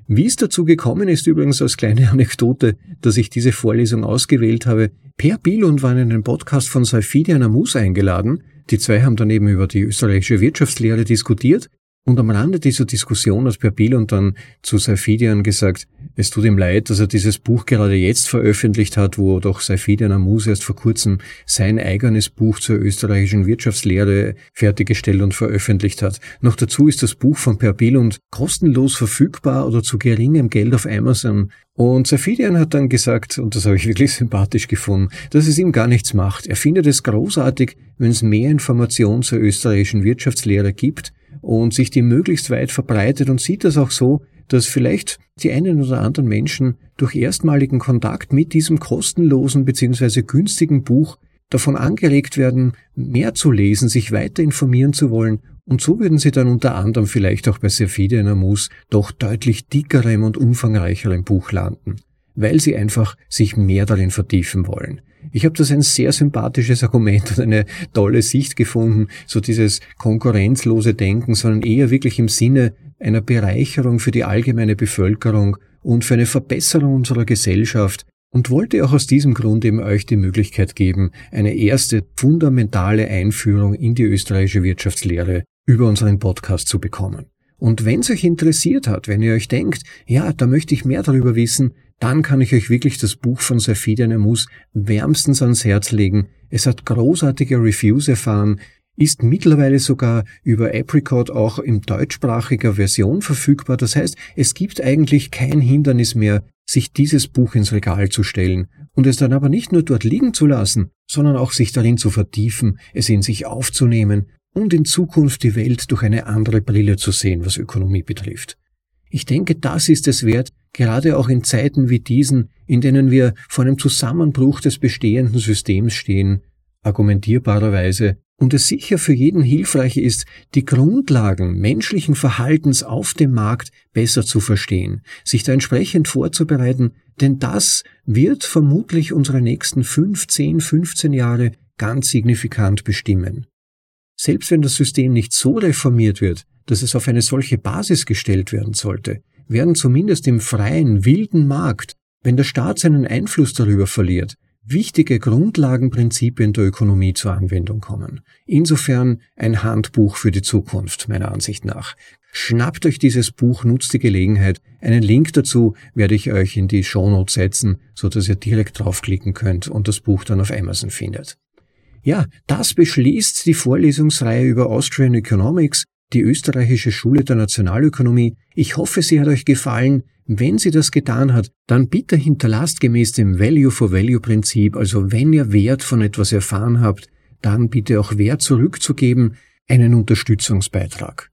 Wie es dazu gekommen ist, übrigens als kleine Anekdote, dass ich diese Vorlesung ausgewählt habe. Per Billund war in einen Podcast von Saifidian Amus eingeladen. Die zwei haben dann eben über die österreichische Wirtschaftslehre diskutiert und am Rande dieser Diskussion hat Per Billund dann zu Saifidian gesagt, es tut ihm leid, dass er dieses Buch gerade jetzt veröffentlicht hat, wo doch Saifidian Amus erst vor kurzem sein eigenes Buch zur österreichischen Wirtschaftslehre fertiggestellt und veröffentlicht hat. Noch dazu ist das Buch von Per Billund kostenlos verfügbar oder zu geringem Geld auf Amazon. Und Saifidian hat dann gesagt, und das habe ich wirklich sympathisch gefunden, dass es ihm gar nichts macht. Er findet es großartig, wenn es mehr Informationen zur österreichischen Wirtschaftslehre gibt, und sich die möglichst weit verbreitet und sieht das auch so, dass vielleicht die einen oder anderen Menschen durch erstmaligen Kontakt mit diesem kostenlosen bzw. günstigen Buch davon angeregt werden, mehr zu lesen, sich weiter informieren zu wollen und so würden sie dann unter anderem vielleicht auch bei Sefide Namus doch deutlich dickerem und umfangreicherem Buch landen, weil sie einfach sich mehr darin vertiefen wollen. Ich habe das ein sehr sympathisches Argument und eine tolle Sicht gefunden, so dieses konkurrenzlose Denken, sondern eher wirklich im Sinne einer Bereicherung für die allgemeine Bevölkerung und für eine Verbesserung unserer Gesellschaft und wollte auch aus diesem Grund eben euch die Möglichkeit geben, eine erste fundamentale Einführung in die österreichische Wirtschaftslehre über unseren Podcast zu bekommen. Und wenn es euch interessiert hat, wenn ihr euch denkt, ja, da möchte ich mehr darüber wissen, dann kann ich euch wirklich das Buch von Safide Nemus wärmstens ans Herz legen. Es hat großartige Reviews erfahren, ist mittlerweile sogar über Apricot auch in deutschsprachiger Version verfügbar. Das heißt, es gibt eigentlich kein Hindernis mehr, sich dieses Buch ins Regal zu stellen und es dann aber nicht nur dort liegen zu lassen, sondern auch sich darin zu vertiefen, es in sich aufzunehmen und in Zukunft die Welt durch eine andere Brille zu sehen, was Ökonomie betrifft. Ich denke, das ist es wert, gerade auch in Zeiten wie diesen, in denen wir vor einem Zusammenbruch des bestehenden Systems stehen, argumentierbarerweise, und es sicher für jeden hilfreich ist, die Grundlagen menschlichen Verhaltens auf dem Markt besser zu verstehen, sich da entsprechend vorzubereiten, denn das wird vermutlich unsere nächsten 15, 15 Jahre ganz signifikant bestimmen. Selbst wenn das System nicht so reformiert wird, dass es auf eine solche Basis gestellt werden sollte, werden zumindest im freien, wilden Markt, wenn der Staat seinen Einfluss darüber verliert, wichtige Grundlagenprinzipien der Ökonomie zur Anwendung kommen. Insofern ein Handbuch für die Zukunft, meiner Ansicht nach. Schnappt euch dieses Buch, nutzt die Gelegenheit. Einen Link dazu werde ich euch in die Shownotes setzen, so dass ihr direkt draufklicken könnt und das Buch dann auf Amazon findet. Ja, das beschließt die Vorlesungsreihe über Austrian Economics die österreichische Schule der Nationalökonomie. Ich hoffe, sie hat euch gefallen. Wenn sie das getan hat, dann bitte hinterlasst gemäß dem Value for Value Prinzip, also wenn ihr Wert von etwas erfahren habt, dann bitte auch Wert zurückzugeben, einen Unterstützungsbeitrag.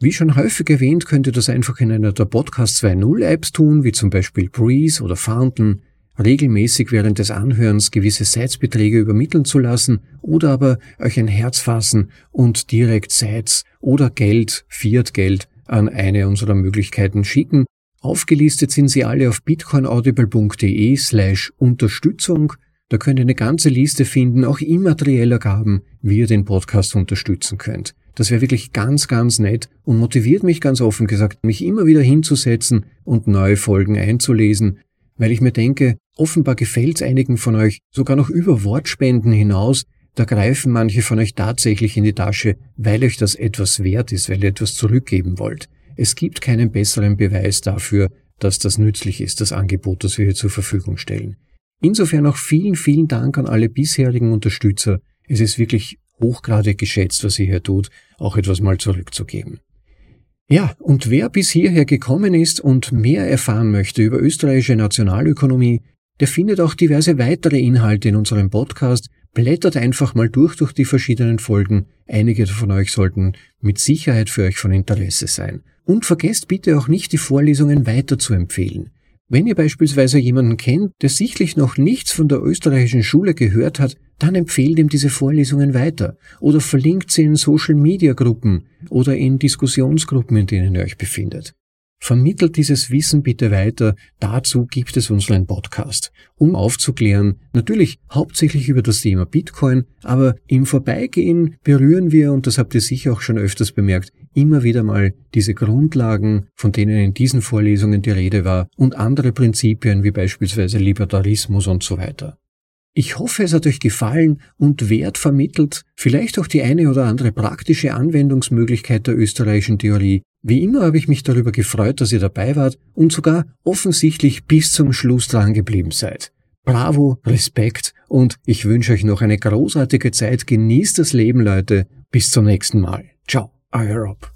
Wie schon häufig erwähnt, könnt ihr das einfach in einer der Podcast 2.0 Apps tun, wie zum Beispiel Breeze oder Fountain regelmäßig während des Anhörens gewisse Seitsbeträge übermitteln zu lassen oder aber euch ein Herz fassen und direkt Seits oder Geld, Fiat-Geld an eine unserer Möglichkeiten schicken. Aufgelistet sind sie alle auf bitcoinaudible.de slash Unterstützung. Da könnt ihr eine ganze Liste finden, auch immaterieller Gaben, wie ihr den Podcast unterstützen könnt. Das wäre wirklich ganz, ganz nett und motiviert mich ganz offen gesagt, mich immer wieder hinzusetzen und neue Folgen einzulesen, weil ich mir denke, offenbar gefällt's einigen von euch sogar noch über Wortspenden hinaus, da greifen manche von euch tatsächlich in die Tasche, weil euch das etwas wert ist, weil ihr etwas zurückgeben wollt. Es gibt keinen besseren Beweis dafür, dass das nützlich ist, das Angebot, das wir hier zur Verfügung stellen. Insofern auch vielen, vielen Dank an alle bisherigen Unterstützer. Es ist wirklich hochgradig geschätzt, was ihr hier tut, auch etwas mal zurückzugeben. Ja, und wer bis hierher gekommen ist und mehr erfahren möchte über österreichische Nationalökonomie, der findet auch diverse weitere Inhalte in unserem Podcast. Blättert einfach mal durch durch die verschiedenen Folgen. Einige von euch sollten mit Sicherheit für euch von Interesse sein. Und vergesst bitte auch nicht, die Vorlesungen weiter zu empfehlen. Wenn ihr beispielsweise jemanden kennt, der sichtlich noch nichts von der österreichischen Schule gehört hat, dann empfehlt ihm diese Vorlesungen weiter oder verlinkt sie in Social-Media-Gruppen oder in Diskussionsgruppen, in denen ihr euch befindet. Vermittelt dieses Wissen bitte weiter. Dazu gibt es unseren Podcast, um aufzuklären, natürlich hauptsächlich über das Thema Bitcoin, aber im Vorbeigehen berühren wir, und das habt ihr sicher auch schon öfters bemerkt, immer wieder mal diese Grundlagen, von denen in diesen Vorlesungen die Rede war, und andere Prinzipien wie beispielsweise Libertarismus und so weiter. Ich hoffe, es hat euch gefallen und Wert vermittelt, vielleicht auch die eine oder andere praktische Anwendungsmöglichkeit der österreichischen Theorie. Wie immer habe ich mich darüber gefreut, dass ihr dabei wart und sogar offensichtlich bis zum Schluss dran geblieben seid. Bravo, Respekt und ich wünsche euch noch eine großartige Zeit. Genießt das Leben, Leute. Bis zum nächsten Mal. Ciao, euer Rob.